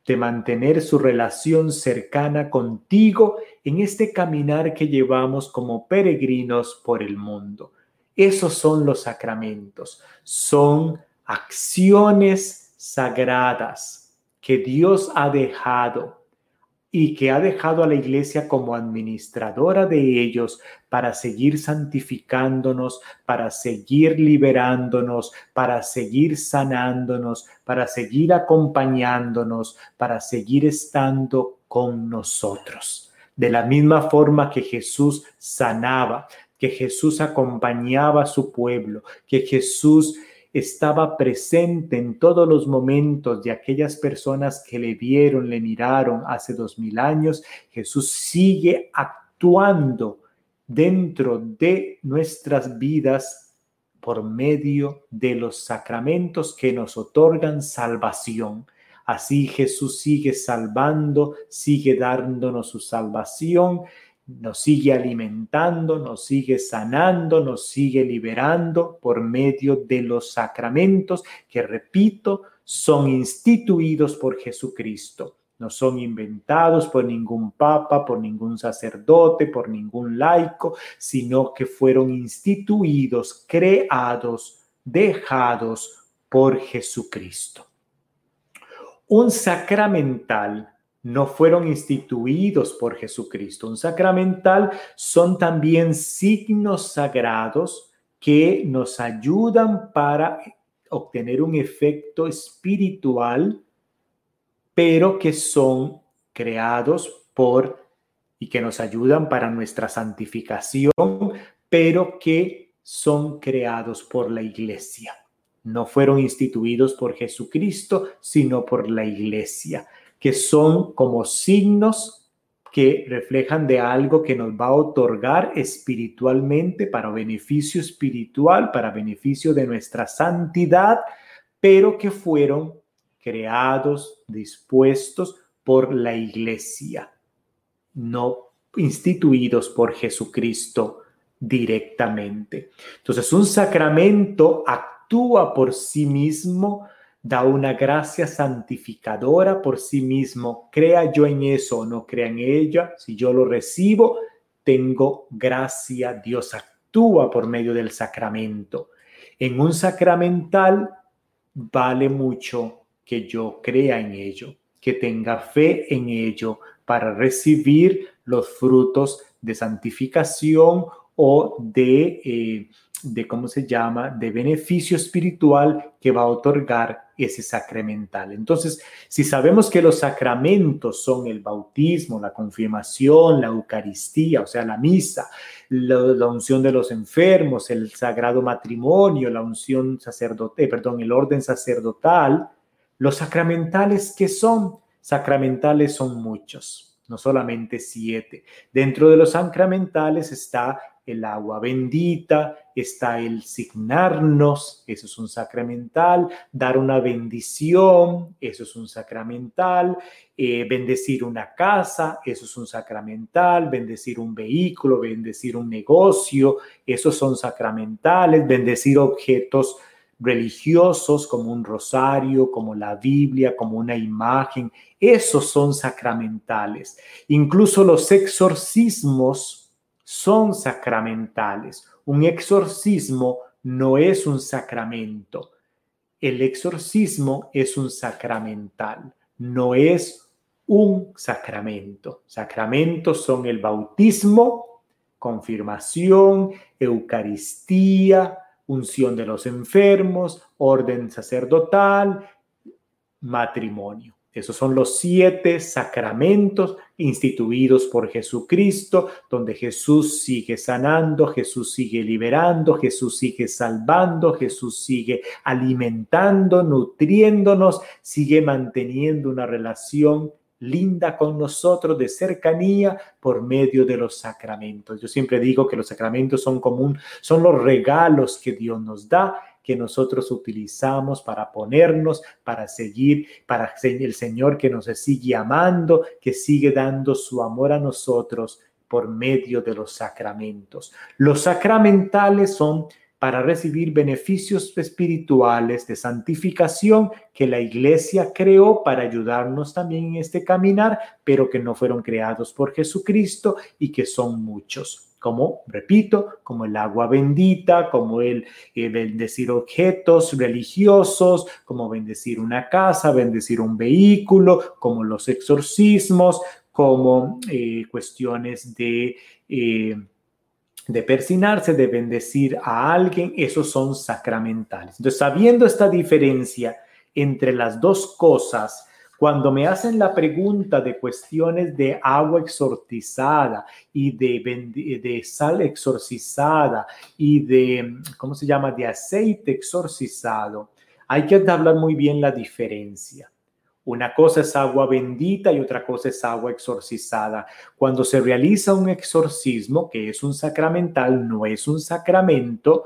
de mantener su relación cercana contigo en este caminar que llevamos como peregrinos por el mundo. Esos son los sacramentos, son acciones sagradas que Dios ha dejado y que ha dejado a la iglesia como administradora de ellos para seguir santificándonos, para seguir liberándonos, para seguir sanándonos, para seguir acompañándonos, para seguir estando con nosotros. De la misma forma que Jesús sanaba, que Jesús acompañaba a su pueblo, que Jesús estaba presente en todos los momentos de aquellas personas que le vieron, le miraron hace dos mil años. Jesús sigue actuando dentro de nuestras vidas por medio de los sacramentos que nos otorgan salvación. Así Jesús sigue salvando, sigue dándonos su salvación nos sigue alimentando, nos sigue sanando, nos sigue liberando por medio de los sacramentos que, repito, son instituidos por Jesucristo. No son inventados por ningún papa, por ningún sacerdote, por ningún laico, sino que fueron instituidos, creados, dejados por Jesucristo. Un sacramental no fueron instituidos por Jesucristo. Un sacramental son también signos sagrados que nos ayudan para obtener un efecto espiritual, pero que son creados por y que nos ayudan para nuestra santificación, pero que son creados por la iglesia. No fueron instituidos por Jesucristo, sino por la iglesia que son como signos que reflejan de algo que nos va a otorgar espiritualmente para beneficio espiritual, para beneficio de nuestra santidad, pero que fueron creados, dispuestos por la iglesia, no instituidos por Jesucristo directamente. Entonces, un sacramento actúa por sí mismo da una gracia santificadora por sí mismo, crea yo en eso o no crea en ella, si yo lo recibo, tengo gracia, Dios actúa por medio del sacramento. En un sacramental vale mucho que yo crea en ello, que tenga fe en ello para recibir los frutos de santificación o de, eh, de, ¿cómo se llama?, de beneficio espiritual que va a otorgar ese sacramental. Entonces, si sabemos que los sacramentos son el bautismo, la confirmación, la Eucaristía, o sea, la misa, la, unción de los enfermos, el sagrado matrimonio, la unción sacerdote, perdón, el orden sacerdotal, los sacramentales, ¿qué son? Sacramentales son muchos, no solamente siete. Dentro de los sacramentales está el agua bendita, está el signarnos, eso es un sacramental, dar una bendición, eso es un sacramental, eh, bendecir una casa, eso es un sacramental, bendecir un vehículo, bendecir un negocio, esos son sacramentales, bendecir objetos religiosos como un rosario, como la Biblia, como una imagen, esos son sacramentales. Incluso los exorcismos son sacramentales. Un exorcismo no es un sacramento. El exorcismo es un sacramental, no es un sacramento. Sacramentos son el bautismo, confirmación, Eucaristía, unción de los enfermos, orden sacerdotal, matrimonio. Esos son los siete sacramentos instituidos por Jesucristo, donde Jesús sigue sanando, Jesús sigue liberando, Jesús sigue salvando, Jesús sigue alimentando, nutriéndonos, sigue manteniendo una relación linda con nosotros de cercanía por medio de los sacramentos. Yo siempre digo que los sacramentos son común, son los regalos que Dios nos da que nosotros utilizamos para ponernos, para seguir, para el Señor que nos sigue amando, que sigue dando su amor a nosotros por medio de los sacramentos. Los sacramentales son para recibir beneficios espirituales de santificación que la iglesia creó para ayudarnos también en este caminar, pero que no fueron creados por Jesucristo y que son muchos como, repito, como el agua bendita, como el eh, bendecir objetos religiosos, como bendecir una casa, bendecir un vehículo, como los exorcismos, como eh, cuestiones de... Eh, de persinarse, de bendecir a alguien, esos son sacramentales. Entonces, sabiendo esta diferencia entre las dos cosas, cuando me hacen la pregunta de cuestiones de agua exorcizada y de, de sal exorcizada y de, ¿cómo se llama?, de aceite exorcizado, hay que hablar muy bien la diferencia. Una cosa es agua bendita y otra cosa es agua exorcizada. Cuando se realiza un exorcismo, que es un sacramental, no es un sacramento,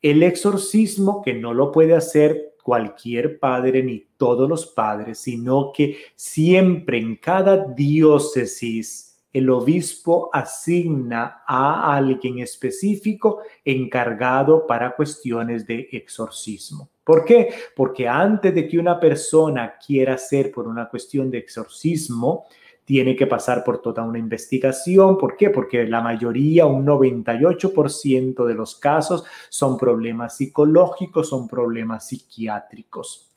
el exorcismo que no lo puede hacer cualquier padre ni todos los padres, sino que siempre en cada diócesis el obispo asigna a alguien específico encargado para cuestiones de exorcismo. ¿Por qué? Porque antes de que una persona quiera hacer por una cuestión de exorcismo, tiene que pasar por toda una investigación. ¿Por qué? Porque la mayoría, un 98% de los casos son problemas psicológicos, son problemas psiquiátricos.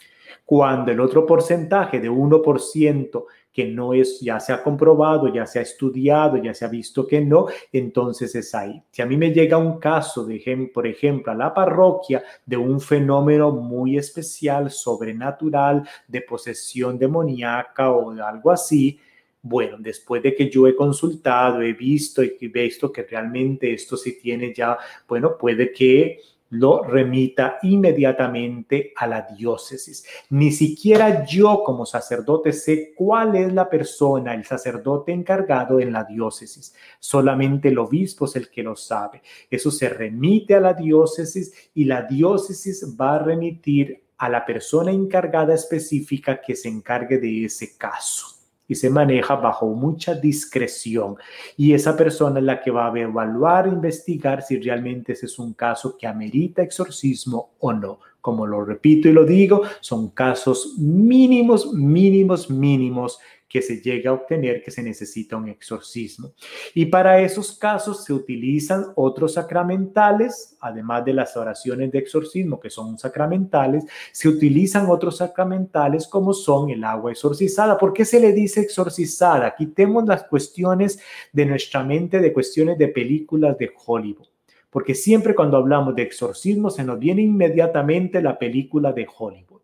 Cuando el otro porcentaje de 1% que no es, ya se ha comprobado, ya se ha estudiado, ya se ha visto que no, entonces es ahí. Si a mí me llega un caso, por ejemplo, a la parroquia de un fenómeno muy especial, sobrenatural, de posesión demoníaca o de algo así, bueno, después de que yo he consultado, he visto y he visto que realmente esto sí tiene ya, bueno, puede que lo remita inmediatamente a la diócesis. Ni siquiera yo como sacerdote sé cuál es la persona, el sacerdote encargado en la diócesis. Solamente el obispo es el que lo sabe. Eso se remite a la diócesis y la diócesis va a remitir a la persona encargada específica que se encargue de ese caso y se maneja bajo mucha discreción. Y esa persona es la que va a evaluar, investigar si realmente ese es un caso que amerita exorcismo o no. Como lo repito y lo digo, son casos mínimos, mínimos, mínimos que se llega a obtener que se necesita un exorcismo. Y para esos casos se utilizan otros sacramentales, además de las oraciones de exorcismo que son sacramentales, se utilizan otros sacramentales como son el agua exorcizada. ¿Por qué se le dice exorcizada? Quitemos las cuestiones de nuestra mente, de cuestiones de películas de Hollywood. Porque siempre cuando hablamos de exorcismo se nos viene inmediatamente la película de Hollywood.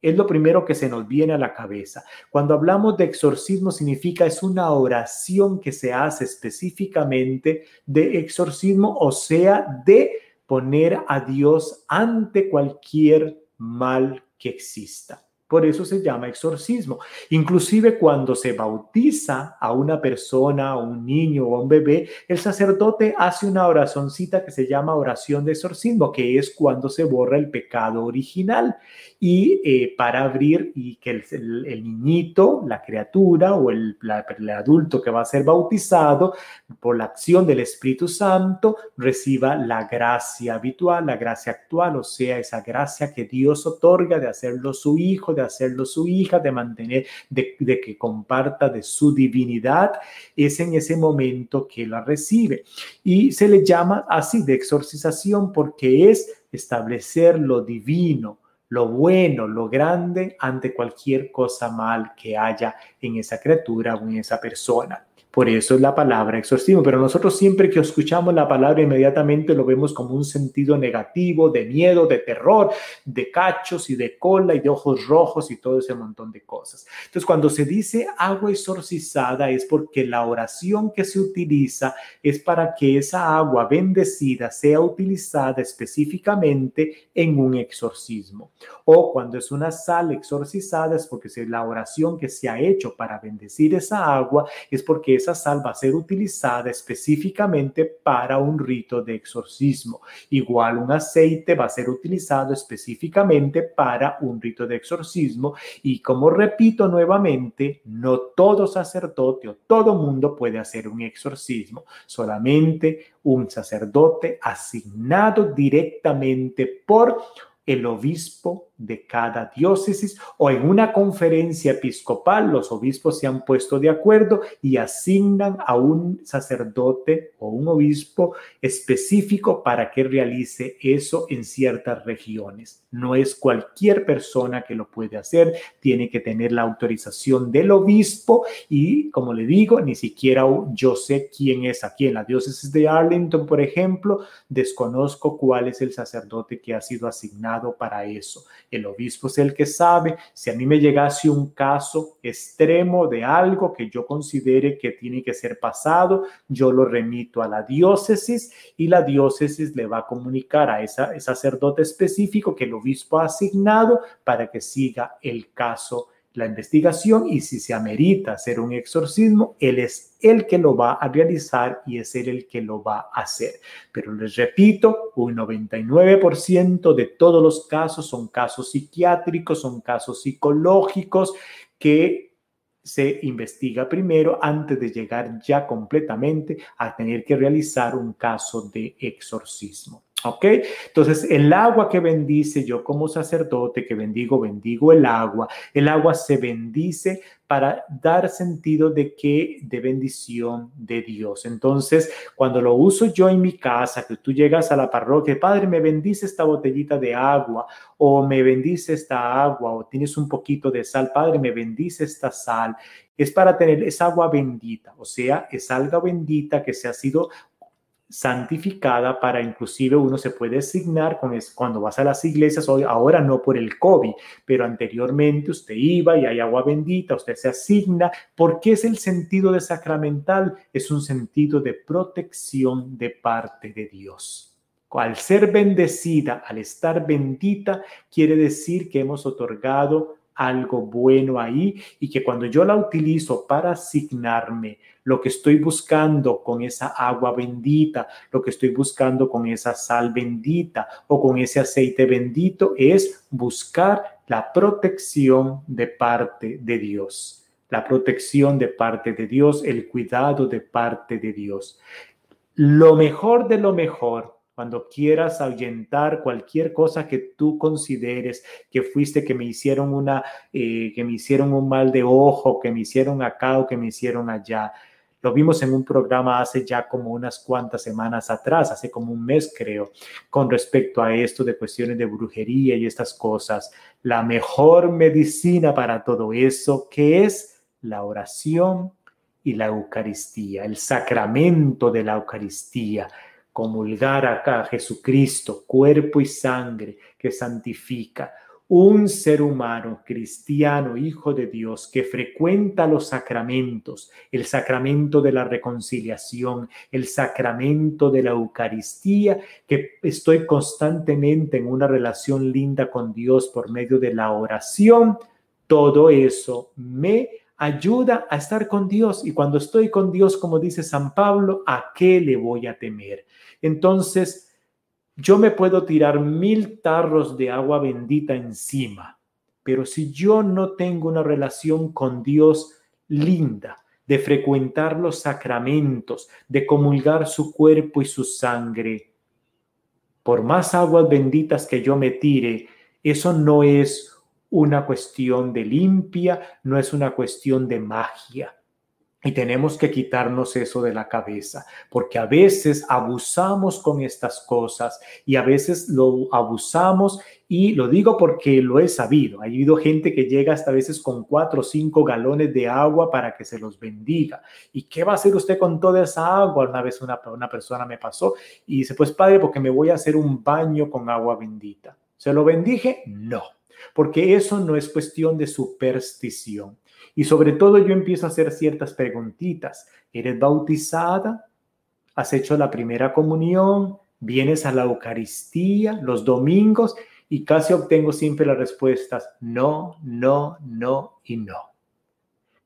Es lo primero que se nos viene a la cabeza. Cuando hablamos de exorcismo significa es una oración que se hace específicamente de exorcismo, o sea, de poner a Dios ante cualquier mal que exista. Por eso se llama exorcismo. Inclusive cuando se bautiza a una persona, a un niño o a un bebé, el sacerdote hace una oracioncita que se llama oración de exorcismo, que es cuando se borra el pecado original y eh, para abrir y que el, niñito, la criatura o el, el adulto que va a ser bautizado por la acción del Espíritu Santo reciba la gracia habitual, la gracia actual, o sea, esa gracia que Dios otorga de hacerlo su hijo, de hacerlo su hija, de mantener, de, de que comparta de su divinidad, es en ese momento que la recibe. Y se le llama así de exorcización porque es establecer lo divino, lo bueno, lo grande ante cualquier cosa mal que haya en esa criatura o en esa persona. Por eso es la palabra exorcismo. Pero nosotros siempre que escuchamos la palabra inmediatamente lo vemos como un sentido negativo, de miedo, de terror, de cachos y de cola y de ojos rojos y todo ese montón de cosas. Entonces, cuando se dice agua exorcizada es porque la oración que se utiliza es para que esa agua bendecida sea utilizada específicamente en un exorcismo. O cuando es una sal exorcizada es porque la oración que se ha hecho para bendecir esa agua es porque esa sal va a ser utilizada específicamente para un rito de exorcismo. Igual un aceite va a ser utilizado específicamente para un rito de exorcismo y como repito nuevamente, no todo sacerdote o todo mundo puede hacer un exorcismo, solamente un sacerdote asignado directamente por el obispo de cada diócesis o en una conferencia episcopal los obispos se han puesto de acuerdo y asignan a un sacerdote o un obispo específico para que realice eso en ciertas regiones. No es cualquier persona que lo puede hacer, tiene que tener la autorización del obispo y como le digo, ni siquiera yo sé quién es aquí en la diócesis de Arlington, por ejemplo, desconozco cuál es el sacerdote que ha sido asignado para eso el obispo es el que sabe. Si a mí me llegase un caso extremo de algo que yo considere que tiene que ser pasado, yo lo remito a la diócesis y la diócesis le va a comunicar a ese sacerdote específico que el obispo ha asignado para que siga el caso la investigación y si se amerita hacer un exorcismo, él es el que lo va a realizar y es él el que lo va a hacer. Pero les repito, un 99% de todos los casos son casos psiquiátricos, son casos psicológicos que se investiga primero antes de llegar ya completamente a tener que realizar un caso de exorcismo. ¿Ok? Entonces, el agua que bendice yo como sacerdote, que bendigo, bendigo el agua. El agua se bendice para dar sentido de que de bendición de Dios. Entonces, cuando lo uso yo en mi casa, que tú llegas a la parroquia, Padre, me bendice esta botellita de agua o me bendice esta agua o tienes un poquito de sal, Padre, me bendice esta sal. Es para tener esa agua bendita, o sea, es alga bendita que se ha sido santificada para inclusive uno se puede asignar con cuando vas a las iglesias hoy ahora no por el COVID pero anteriormente usted iba y hay agua bendita usted se asigna. Porque es el sentido de sacramental es un sentido de protección de parte de Dios. Al ser bendecida al estar bendita quiere decir que hemos otorgado algo bueno ahí y que cuando yo la utilizo para asignarme lo que estoy buscando con esa agua bendita, lo que estoy buscando con esa sal bendita o con ese aceite bendito es buscar la protección de parte de Dios. La protección de parte de Dios, el cuidado de parte de Dios. Lo mejor de lo mejor cuando quieras ahuyentar cualquier cosa que tú consideres que fuiste, que me hicieron una, eh, que me hicieron un mal de ojo, que me hicieron acá o que me hicieron allá. Lo vimos en un programa hace ya como unas cuantas semanas atrás, hace como un mes creo, con respecto a esto de cuestiones de brujería y estas cosas. La mejor medicina para todo eso, que es la oración y la Eucaristía, el sacramento de la Eucaristía comulgar acá a Jesucristo, cuerpo y sangre que santifica, un ser humano cristiano, hijo de Dios, que frecuenta los sacramentos, el sacramento de la reconciliación, el sacramento de la Eucaristía, que estoy constantemente en una relación linda con Dios por medio de la oración, todo eso me ayuda a estar con Dios. Y cuando estoy con Dios, como dice San Pablo, ¿a qué le voy a temer? Entonces, yo me puedo tirar mil tarros de agua bendita encima, pero si yo no tengo una relación con Dios linda, de frecuentar los sacramentos, de comulgar su cuerpo y su sangre, por más aguas benditas que yo me tire, eso no es una cuestión de limpia, no es una cuestión de magia Y tenemos que quitarnos eso de la cabeza, porque a veces abusamos con estas cosas y a veces lo abusamos y lo digo porque lo he sabido. Ha habido gente que llega hasta veces con cuatro o cinco galones de agua para que se los bendiga. ¿Y qué va a hacer usted con toda esa agua? Una vez una, una persona me pasó y dice, pues padre, porque me voy a hacer un baño con agua bendita. ¿Se lo bendije? No, porque eso no es cuestión de superstición. Y sobre todo yo empiezo a hacer ciertas preguntitas. ¿Eres bautizada? ¿Has hecho la primera comunión? ¿Vienes a la Eucaristía los domingos? Y casi obtengo siempre las respuestas no, no, no y no.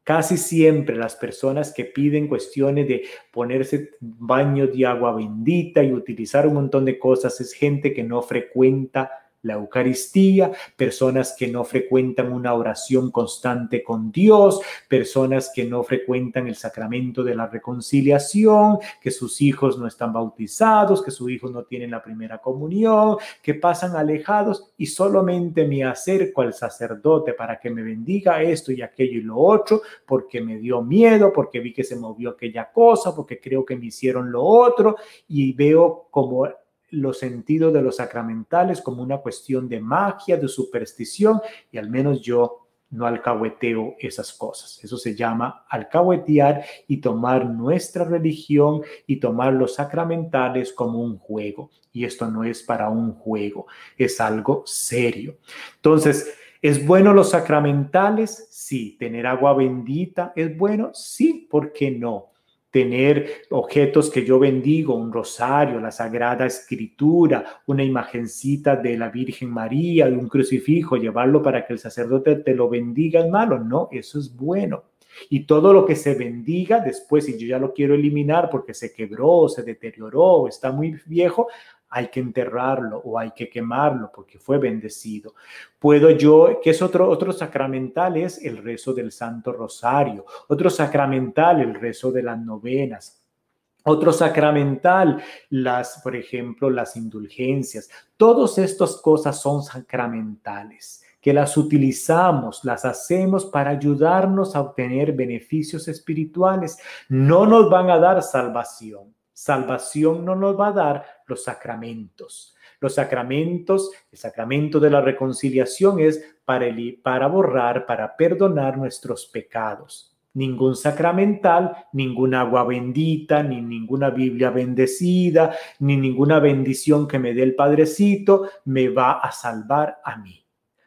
Casi siempre las personas que piden cuestiones de ponerse baño de agua bendita y utilizar un montón de cosas es gente que no frecuenta la Eucaristía, personas que no frecuentan una oración constante con Dios, personas que no frecuentan el sacramento de la reconciliación, que sus hijos no están bautizados, que sus hijos no tienen la primera comunión, que pasan alejados y solamente me acerco al sacerdote para que me bendiga esto y aquello y lo otro, porque me dio miedo, porque vi que se movió aquella cosa, porque creo que me hicieron lo otro y veo como los sentidos de los sacramentales como una cuestión de magia, de superstición, y al menos yo no alcahueteo esas cosas. Eso se llama alcahuetear y tomar nuestra religión y tomar los sacramentales como un juego. Y esto no es para un juego, es algo serio. Entonces, ¿es bueno los sacramentales? Sí. ¿Tener agua bendita es bueno? Sí, ¿por qué no? Tener objetos que yo bendigo, un rosario, la Sagrada Escritura, una imagencita de la Virgen María, de un crucifijo, llevarlo para que el sacerdote te lo bendiga es malo. No, eso es bueno. Y todo lo que se bendiga después, si yo ya lo quiero eliminar porque se quebró, se deterioró, está muy viejo, hay que enterrarlo o hay que quemarlo porque fue bendecido. Puedo yo, que es otro, otro sacramental, es el rezo del Santo Rosario, otro sacramental, el rezo de las novenas. Otro sacramental, las, por ejemplo, las indulgencias. Todas estas cosas son sacramentales, que las utilizamos, las hacemos para ayudarnos a obtener beneficios espirituales. No nos van a dar salvación, Salvación no nos va a dar los sacramentos. Los sacramentos, el sacramento de la reconciliación es para, para borrar, para perdonar nuestros pecados. Ningún sacramental, ninguna agua bendita, ni ninguna Biblia bendecida, ni ninguna bendición que me dé el Padrecito me va a salvar a mí.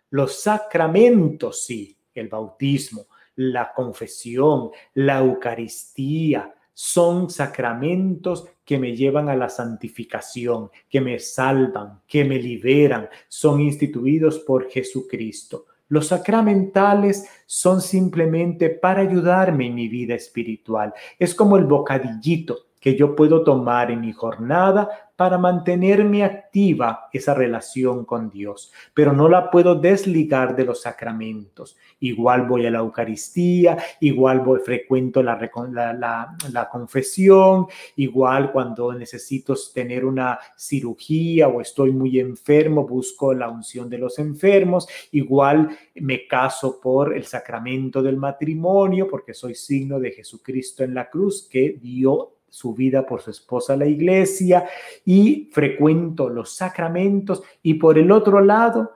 Los sacramentos, sí, el bautismo, la confesión, la Eucaristía, son sacramentos que me llevan a la santificación, que me salvan, que me liberan, son instituidos por Jesucristo. Los sacramentales son simplemente para ayudarme en mi vida espiritual. Es como el bocadillito que yo puedo tomar en mi jornada para mantenerme activa esa relación con Dios, pero no la puedo desligar de los sacramentos. Igual voy a la Eucaristía, igual voy, frecuento la, la, la, confesión, igual cuando necesito tener una cirugía o estoy muy enfermo, busco la unción de los enfermos, igual me caso por el sacramento del matrimonio, porque soy signo de Jesucristo en la cruz que dio su vida por su esposa la iglesia y frecuento los sacramentos y por el otro lado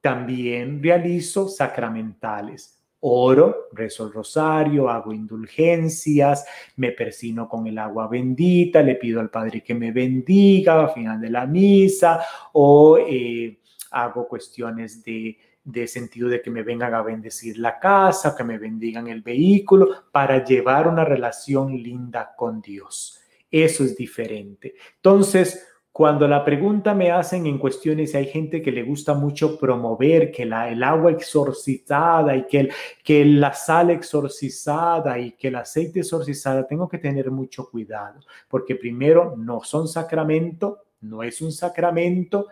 también realizo sacramentales. Oro, rezo el rosario, hago indulgencias, me persino con el agua bendita, le pido al Padre que me bendiga al final de la misa o eh, hago cuestiones de de sentido de que me vengan a bendecir la casa, que me bendigan el vehículo, para llevar una relación linda con Dios. Eso es diferente. Entonces, cuando la pregunta me hacen en cuestiones, hay gente que le gusta mucho promover que la, el agua exorcizada y que, el, que la sal exorcizada y que el aceite exorcizada, tengo que tener mucho cuidado, porque primero no son sacramento, no es un sacramento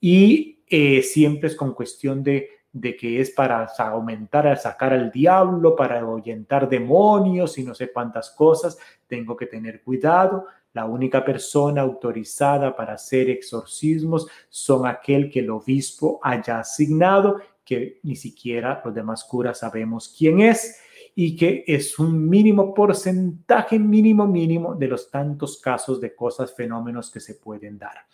y eh, siempre es con cuestión de, de que es para aumentar, a sacar al diablo, para ahuyentar demonios y no sé cuántas cosas. Tengo que tener cuidado. La única persona autorizada para hacer exorcismos son aquel que el obispo haya asignado, que ni siquiera los demás curas sabemos quién es. y que es un mínimo porcentaje, mínimo, mínimo de los tantos casos de cosas, fenómenos que se pueden dar.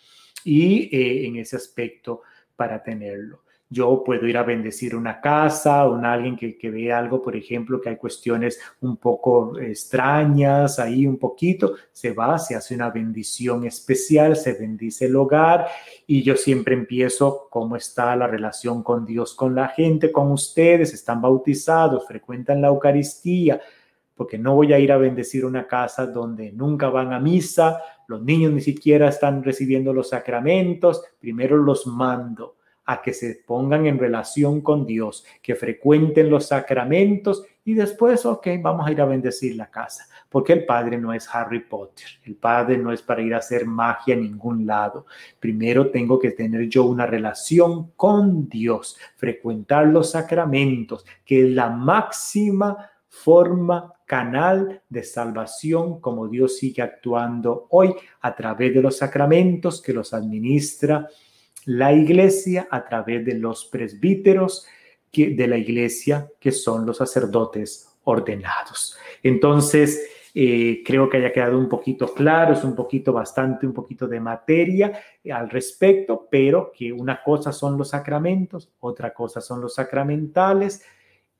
Y eh, en ese aspecto, para tenerlo. Yo puedo ir a bendecir una casa, o alguien que, que ve algo, por ejemplo, que hay cuestiones un poco extrañas ahí un poquito, se va, se hace una bendición especial, se bendice el hogar y yo siempre empiezo cómo está la relación con Dios, con la gente, con ustedes, están bautizados, frecuentan la Eucaristía, porque no voy a ir a bendecir una casa donde nunca van a misa, los niños ni siquiera están recibiendo los sacramentos, primero los mando a que se pongan en relación con Dios, que frecuenten los sacramentos y después, ok, vamos a ir a bendecir la casa, porque el Padre no es Harry Potter, el Padre no es para ir a hacer magia a ningún lado. Primero tengo que tener yo una relación con Dios, frecuentar los sacramentos, que es la máxima forma, canal de salvación, como Dios sigue actuando hoy a través de los sacramentos que los administra la iglesia a través de los presbíteros de la iglesia, que son los sacerdotes ordenados. Entonces, eh, creo que haya quedado un poquito claro, es un poquito bastante, un poquito de materia al respecto, pero que una cosa son los sacramentos, otra cosa son los sacramentales,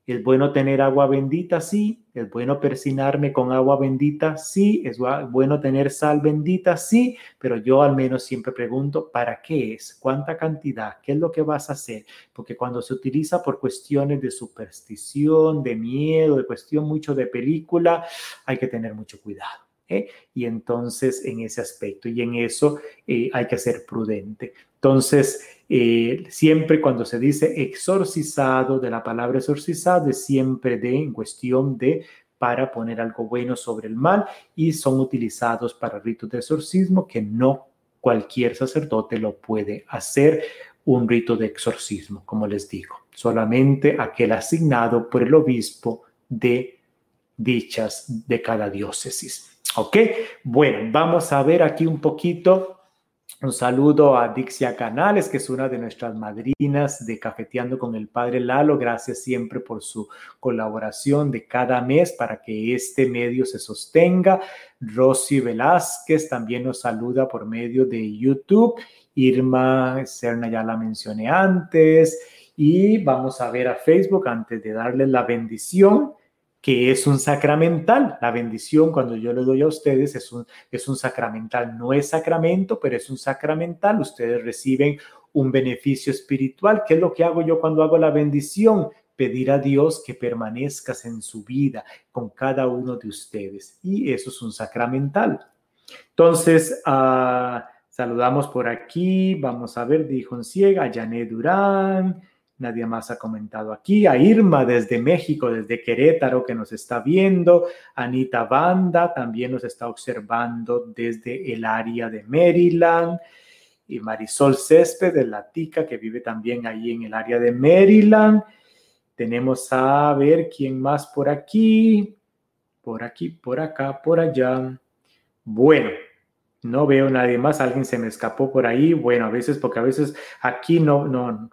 es bueno tener agua bendita, sí. Es bueno persinarme con agua bendita, sí. Es bueno tener sal bendita, sí. Pero yo al menos siempre pregunto, ¿para qué es? ¿Cuánta cantidad? ¿Qué es lo que vas a hacer? Porque cuando se utiliza por cuestiones de superstición, de miedo, de cuestión mucho de película, hay que tener mucho cuidado. ¿eh? Y entonces en ese aspecto y en eso eh, hay que ser prudente. Entonces, eh, siempre cuando se dice exorcizado, de la palabra exorcizado, es siempre de en cuestión de para poner algo bueno sobre el mal y son utilizados para ritos de exorcismo que no cualquier sacerdote lo puede hacer un rito de exorcismo, como les digo, solamente aquel asignado por el obispo de dichas de cada diócesis. ¿Ok? Bueno, vamos a ver aquí un poquito un saludo a Dixia Canales, que es una de nuestras madrinas de Cafeteando con el Padre Lalo. Gracias siempre por su colaboración de cada mes para que este medio se sostenga. Rosy Velázquez también nos saluda por medio de YouTube. Irma Serna ya la mencioné antes. Y vamos a ver a Facebook antes de darle la bendición que es un sacramental. La bendición, cuando yo le doy a ustedes, es un, es un sacramental. No es sacramento, pero es un sacramental. Ustedes reciben un beneficio espiritual. ¿Qué es lo que hago yo cuando hago la bendición? Pedir a Dios que permanezcas en su vida con cada uno de ustedes. Y eso es un sacramental. Entonces, ah, saludamos por aquí. Vamos a ver, dijo Ciega, a Durán. Nadie más ha comentado aquí. A Irma desde México, desde Querétaro, que nos está viendo. Anita Banda también nos está observando desde el área de Maryland. Y Marisol Césped de La Tica, que vive también ahí en el área de Maryland. Tenemos a ver quién más por aquí. Por aquí, por acá, por allá. Bueno, no veo nadie más. Alguien se me escapó por ahí. Bueno, a veces, porque a veces aquí no, no,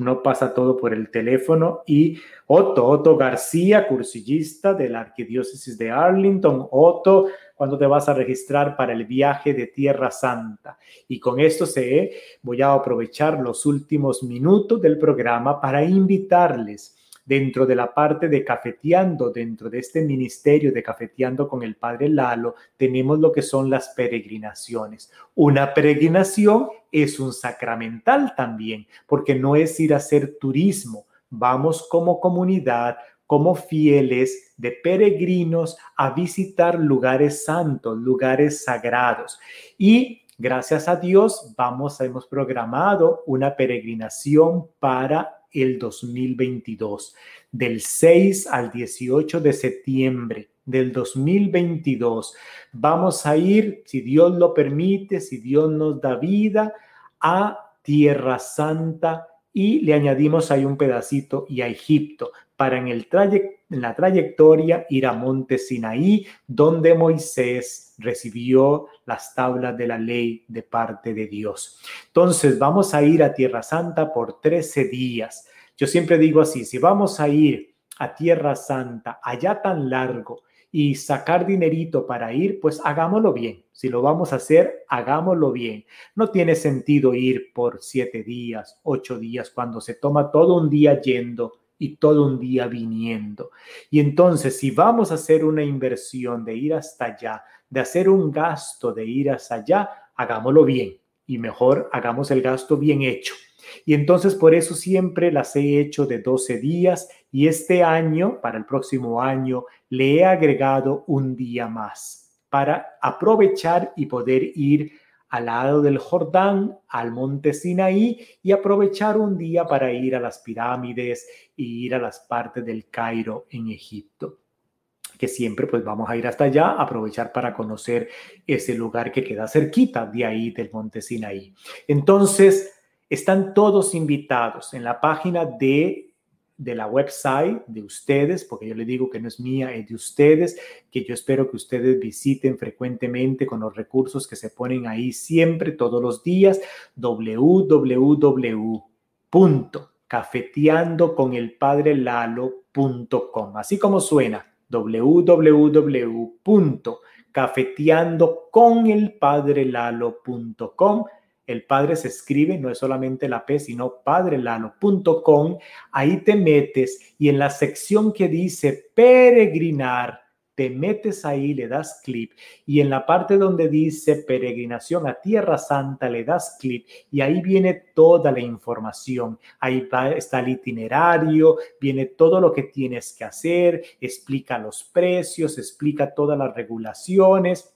no pasa todo por el teléfono. Y Otto, Otto García, cursillista de la Arquidiócesis de Arlington. Otto, cuando te vas a registrar para el viaje de Tierra Santa? Y con esto se voy a aprovechar los últimos minutos del programa para invitarles dentro de la parte de cafeteando, dentro de este ministerio de cafeteando con el Padre Lalo, tenemos lo que son las peregrinaciones. Una peregrinación es un sacramental también, porque no es ir a hacer turismo. Vamos como comunidad, como fieles de peregrinos a visitar lugares santos, lugares sagrados. Y gracias a Dios, vamos, hemos programado una peregrinación para el 2022, del 6 al 18 de septiembre del 2022. Vamos a ir, si Dios lo permite, si Dios nos da vida, a Tierra Santa y le añadimos ahí un pedacito y a Egipto para en, el en la trayectoria ir a Monte Sinaí, donde Moisés recibió las tablas de la ley de parte de Dios. Entonces vamos a ir a Tierra Santa por 13 días. Yo siempre digo así, si vamos a ir a Tierra Santa, allá tan largo, y sacar dinerito para ir, pues hagámoslo bien. Si lo vamos a hacer, hagámoslo bien. No tiene sentido ir por siete días, ocho días, cuando se toma todo un día yendo y todo un día viniendo. Y entonces, si vamos a hacer una inversión de ir hasta allá, de hacer un gasto de ir hasta allá, hagámoslo bien y mejor hagamos el gasto bien hecho. Y entonces por eso siempre las he hecho de 12 días y este año, para el próximo año, le he agregado un día más para aprovechar y poder ir al lado del Jordán, al monte Sinaí y aprovechar un día para ir a las pirámides y ir a las partes del Cairo en Egipto que siempre pues vamos a ir hasta allá, aprovechar para conocer ese lugar que queda cerquita de ahí del monte Sinaí. Entonces, están todos invitados en la página de de la website de ustedes, porque yo le digo que no es mía, es de ustedes, que yo espero que ustedes visiten frecuentemente con los recursos que se ponen ahí siempre, todos los días, www.cafeteandoconelpadrelalo.com, así como suena, www.cafeteandoconelpadrelalo.com el Padre se escribe, no es solamente la P, sino padrelano.com. Ahí te metes y en la sección que dice peregrinar, te metes ahí, le das clic y en la parte donde dice peregrinación a Tierra Santa le das clic y ahí viene toda la información. Ahí está el itinerario, viene todo lo que tienes que hacer, explica los precios, explica todas las regulaciones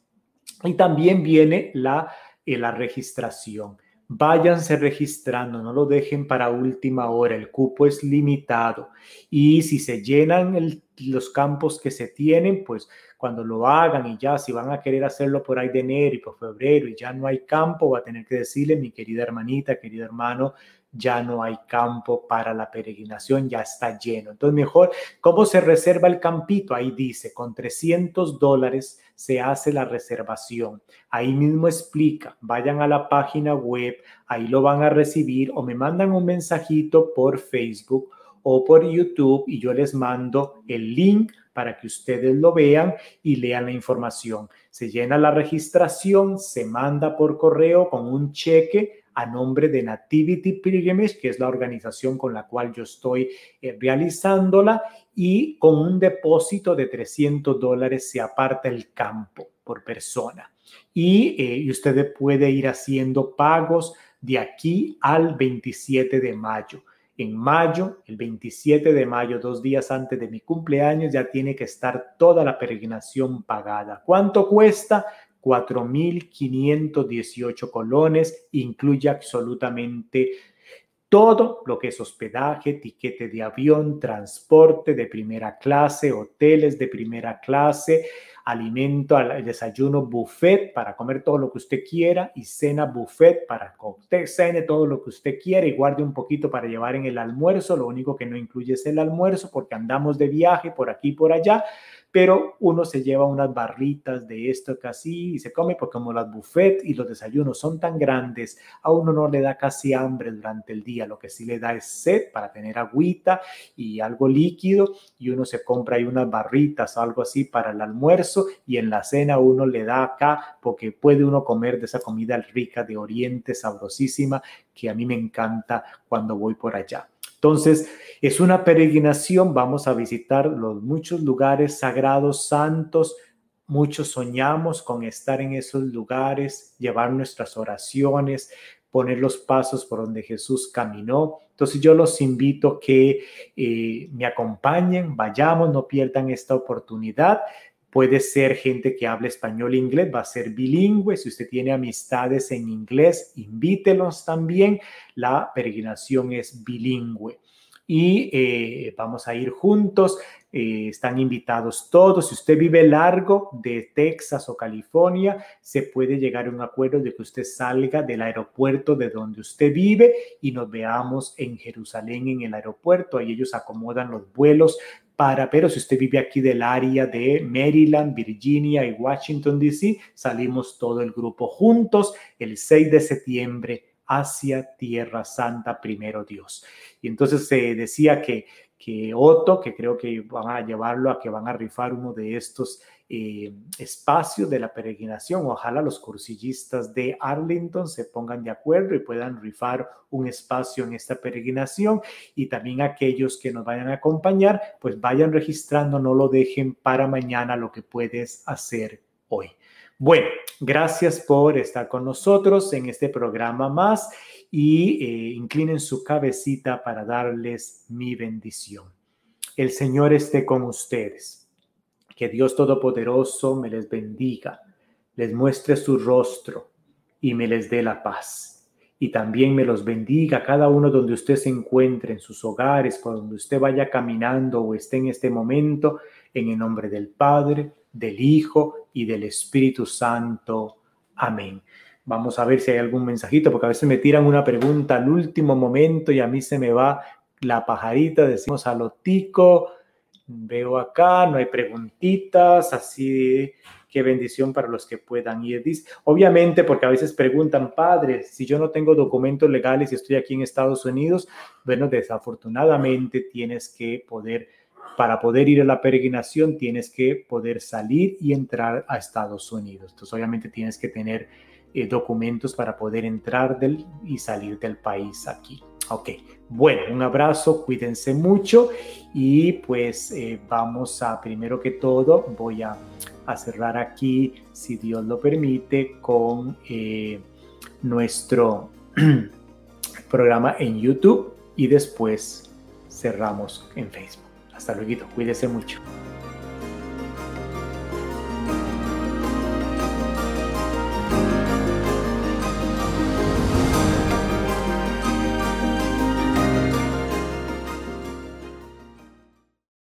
y también viene la y la registración. Váyanse registrando, no lo dejen para última hora, el cupo es limitado y si se llenan los campos que se tienen, pues cuando lo hagan y ya si van a querer hacerlo por ahí de enero y por febrero y ya no hay campo, va a tener que decirle, mi querida hermanita, querido hermano, ya no hay campo para la peregrinación, ya está lleno. Entonces, mejor, ¿cómo se reserva el campito? Ahí dice, con 300 dólares se hace la reservación. Ahí mismo explica, vayan a la página web, ahí lo van a recibir o me mandan un mensajito por Facebook o por YouTube y yo les mando el link para que ustedes lo vean y lean la información. Se llena la registración, se manda por correo con un cheque a nombre de Nativity Pilgrimage, que es la organización con la cual yo estoy eh, realizándola, y con un depósito de 300 dólares se aparta el campo por persona. Y, eh, y usted puede ir haciendo pagos de aquí al 27 de mayo. En mayo, el 27 de mayo, dos días antes de mi cumpleaños, ya tiene que estar toda la peregrinación pagada. ¿Cuánto cuesta? 4.518 colones, incluye absolutamente todo lo que es hospedaje, tiquete de avión, transporte de primera clase, hoteles de primera clase, alimento, desayuno buffet para comer todo lo que usted quiera y cena buffet para que usted cene todo lo que usted quiera y guarde un poquito para llevar en el almuerzo. Lo único que no incluye es el almuerzo porque andamos de viaje por aquí y por allá, pero uno se lleva unas barritas de esto casi y se come porque como las buffet y los desayunos son tan grandes, a uno no le da casi hambre durante el día, lo que sí le da es sed para tener agüita y algo líquido y uno se compra ahí unas barritas o algo así para el almuerzo y en la cena uno le da acá porque puede uno comer de esa comida rica de Oriente, sabrosísima, que a mí me encanta cuando voy por allá. Entonces, es una peregrinación, vamos a visitar los muchos lugares sagrados, santos, muchos soñamos con estar en esos lugares, llevar nuestras oraciones, poner los pasos por donde Jesús caminó. Entonces yo los invito que eh, me acompañen, vayamos, no pierdan esta oportunidad. Puede ser gente que hable español e inglés, va a ser bilingüe. Si usted tiene amistades en inglés, invítelos también. La peregrinación es bilingüe. Y eh, vamos a ir juntos. Eh, están invitados todos. Si usted vive largo de Texas o California, se puede llegar a un acuerdo de que usted salga del aeropuerto de donde usted vive y nos veamos en Jerusalén en el aeropuerto. Ahí ellos acomodan los vuelos para, pero si usted vive aquí del área de Maryland, Virginia y Washington, D.C., salimos todo el grupo juntos el 6 de septiembre hacia Tierra Santa, primero Dios. Y entonces se decía que, que Otto, que creo que van a llevarlo a que van a rifar uno de estos eh, espacios de la peregrinación. Ojalá los cursillistas de Arlington se pongan de acuerdo y puedan rifar un espacio en esta peregrinación y también aquellos que nos vayan a acompañar, pues vayan registrando, no lo dejen para mañana lo que puedes hacer hoy. Bueno, gracias por estar con nosotros en este programa más y eh, inclinen su cabecita para darles mi bendición. El Señor esté con ustedes. Que Dios Todopoderoso me les bendiga, les muestre su rostro y me les dé la paz. Y también me los bendiga cada uno donde usted se encuentre, en sus hogares, por donde usted vaya caminando o esté en este momento, en el nombre del Padre, del Hijo y del Espíritu Santo. Amén. Vamos a ver si hay algún mensajito, porque a veces me tiran una pregunta al último momento y a mí se me va la pajarita, decimos a lo. Veo acá, no hay preguntitas, así qué bendición para los que puedan ir. Obviamente, porque a veces preguntan, padre, si yo no tengo documentos legales y estoy aquí en Estados Unidos, bueno, desafortunadamente tienes que poder, para poder ir a la peregrinación, tienes que poder salir y entrar a Estados Unidos. Entonces, obviamente tienes que tener eh, documentos para poder entrar del, y salir del país aquí. Ok, bueno, un abrazo, cuídense mucho y pues eh, vamos a, primero que todo, voy a, cerrar aquí, si Dios lo permite, con eh, nuestro *clears throat* programa en YouTube y después cerramos en Facebook. Hasta luego, cuídense mucho.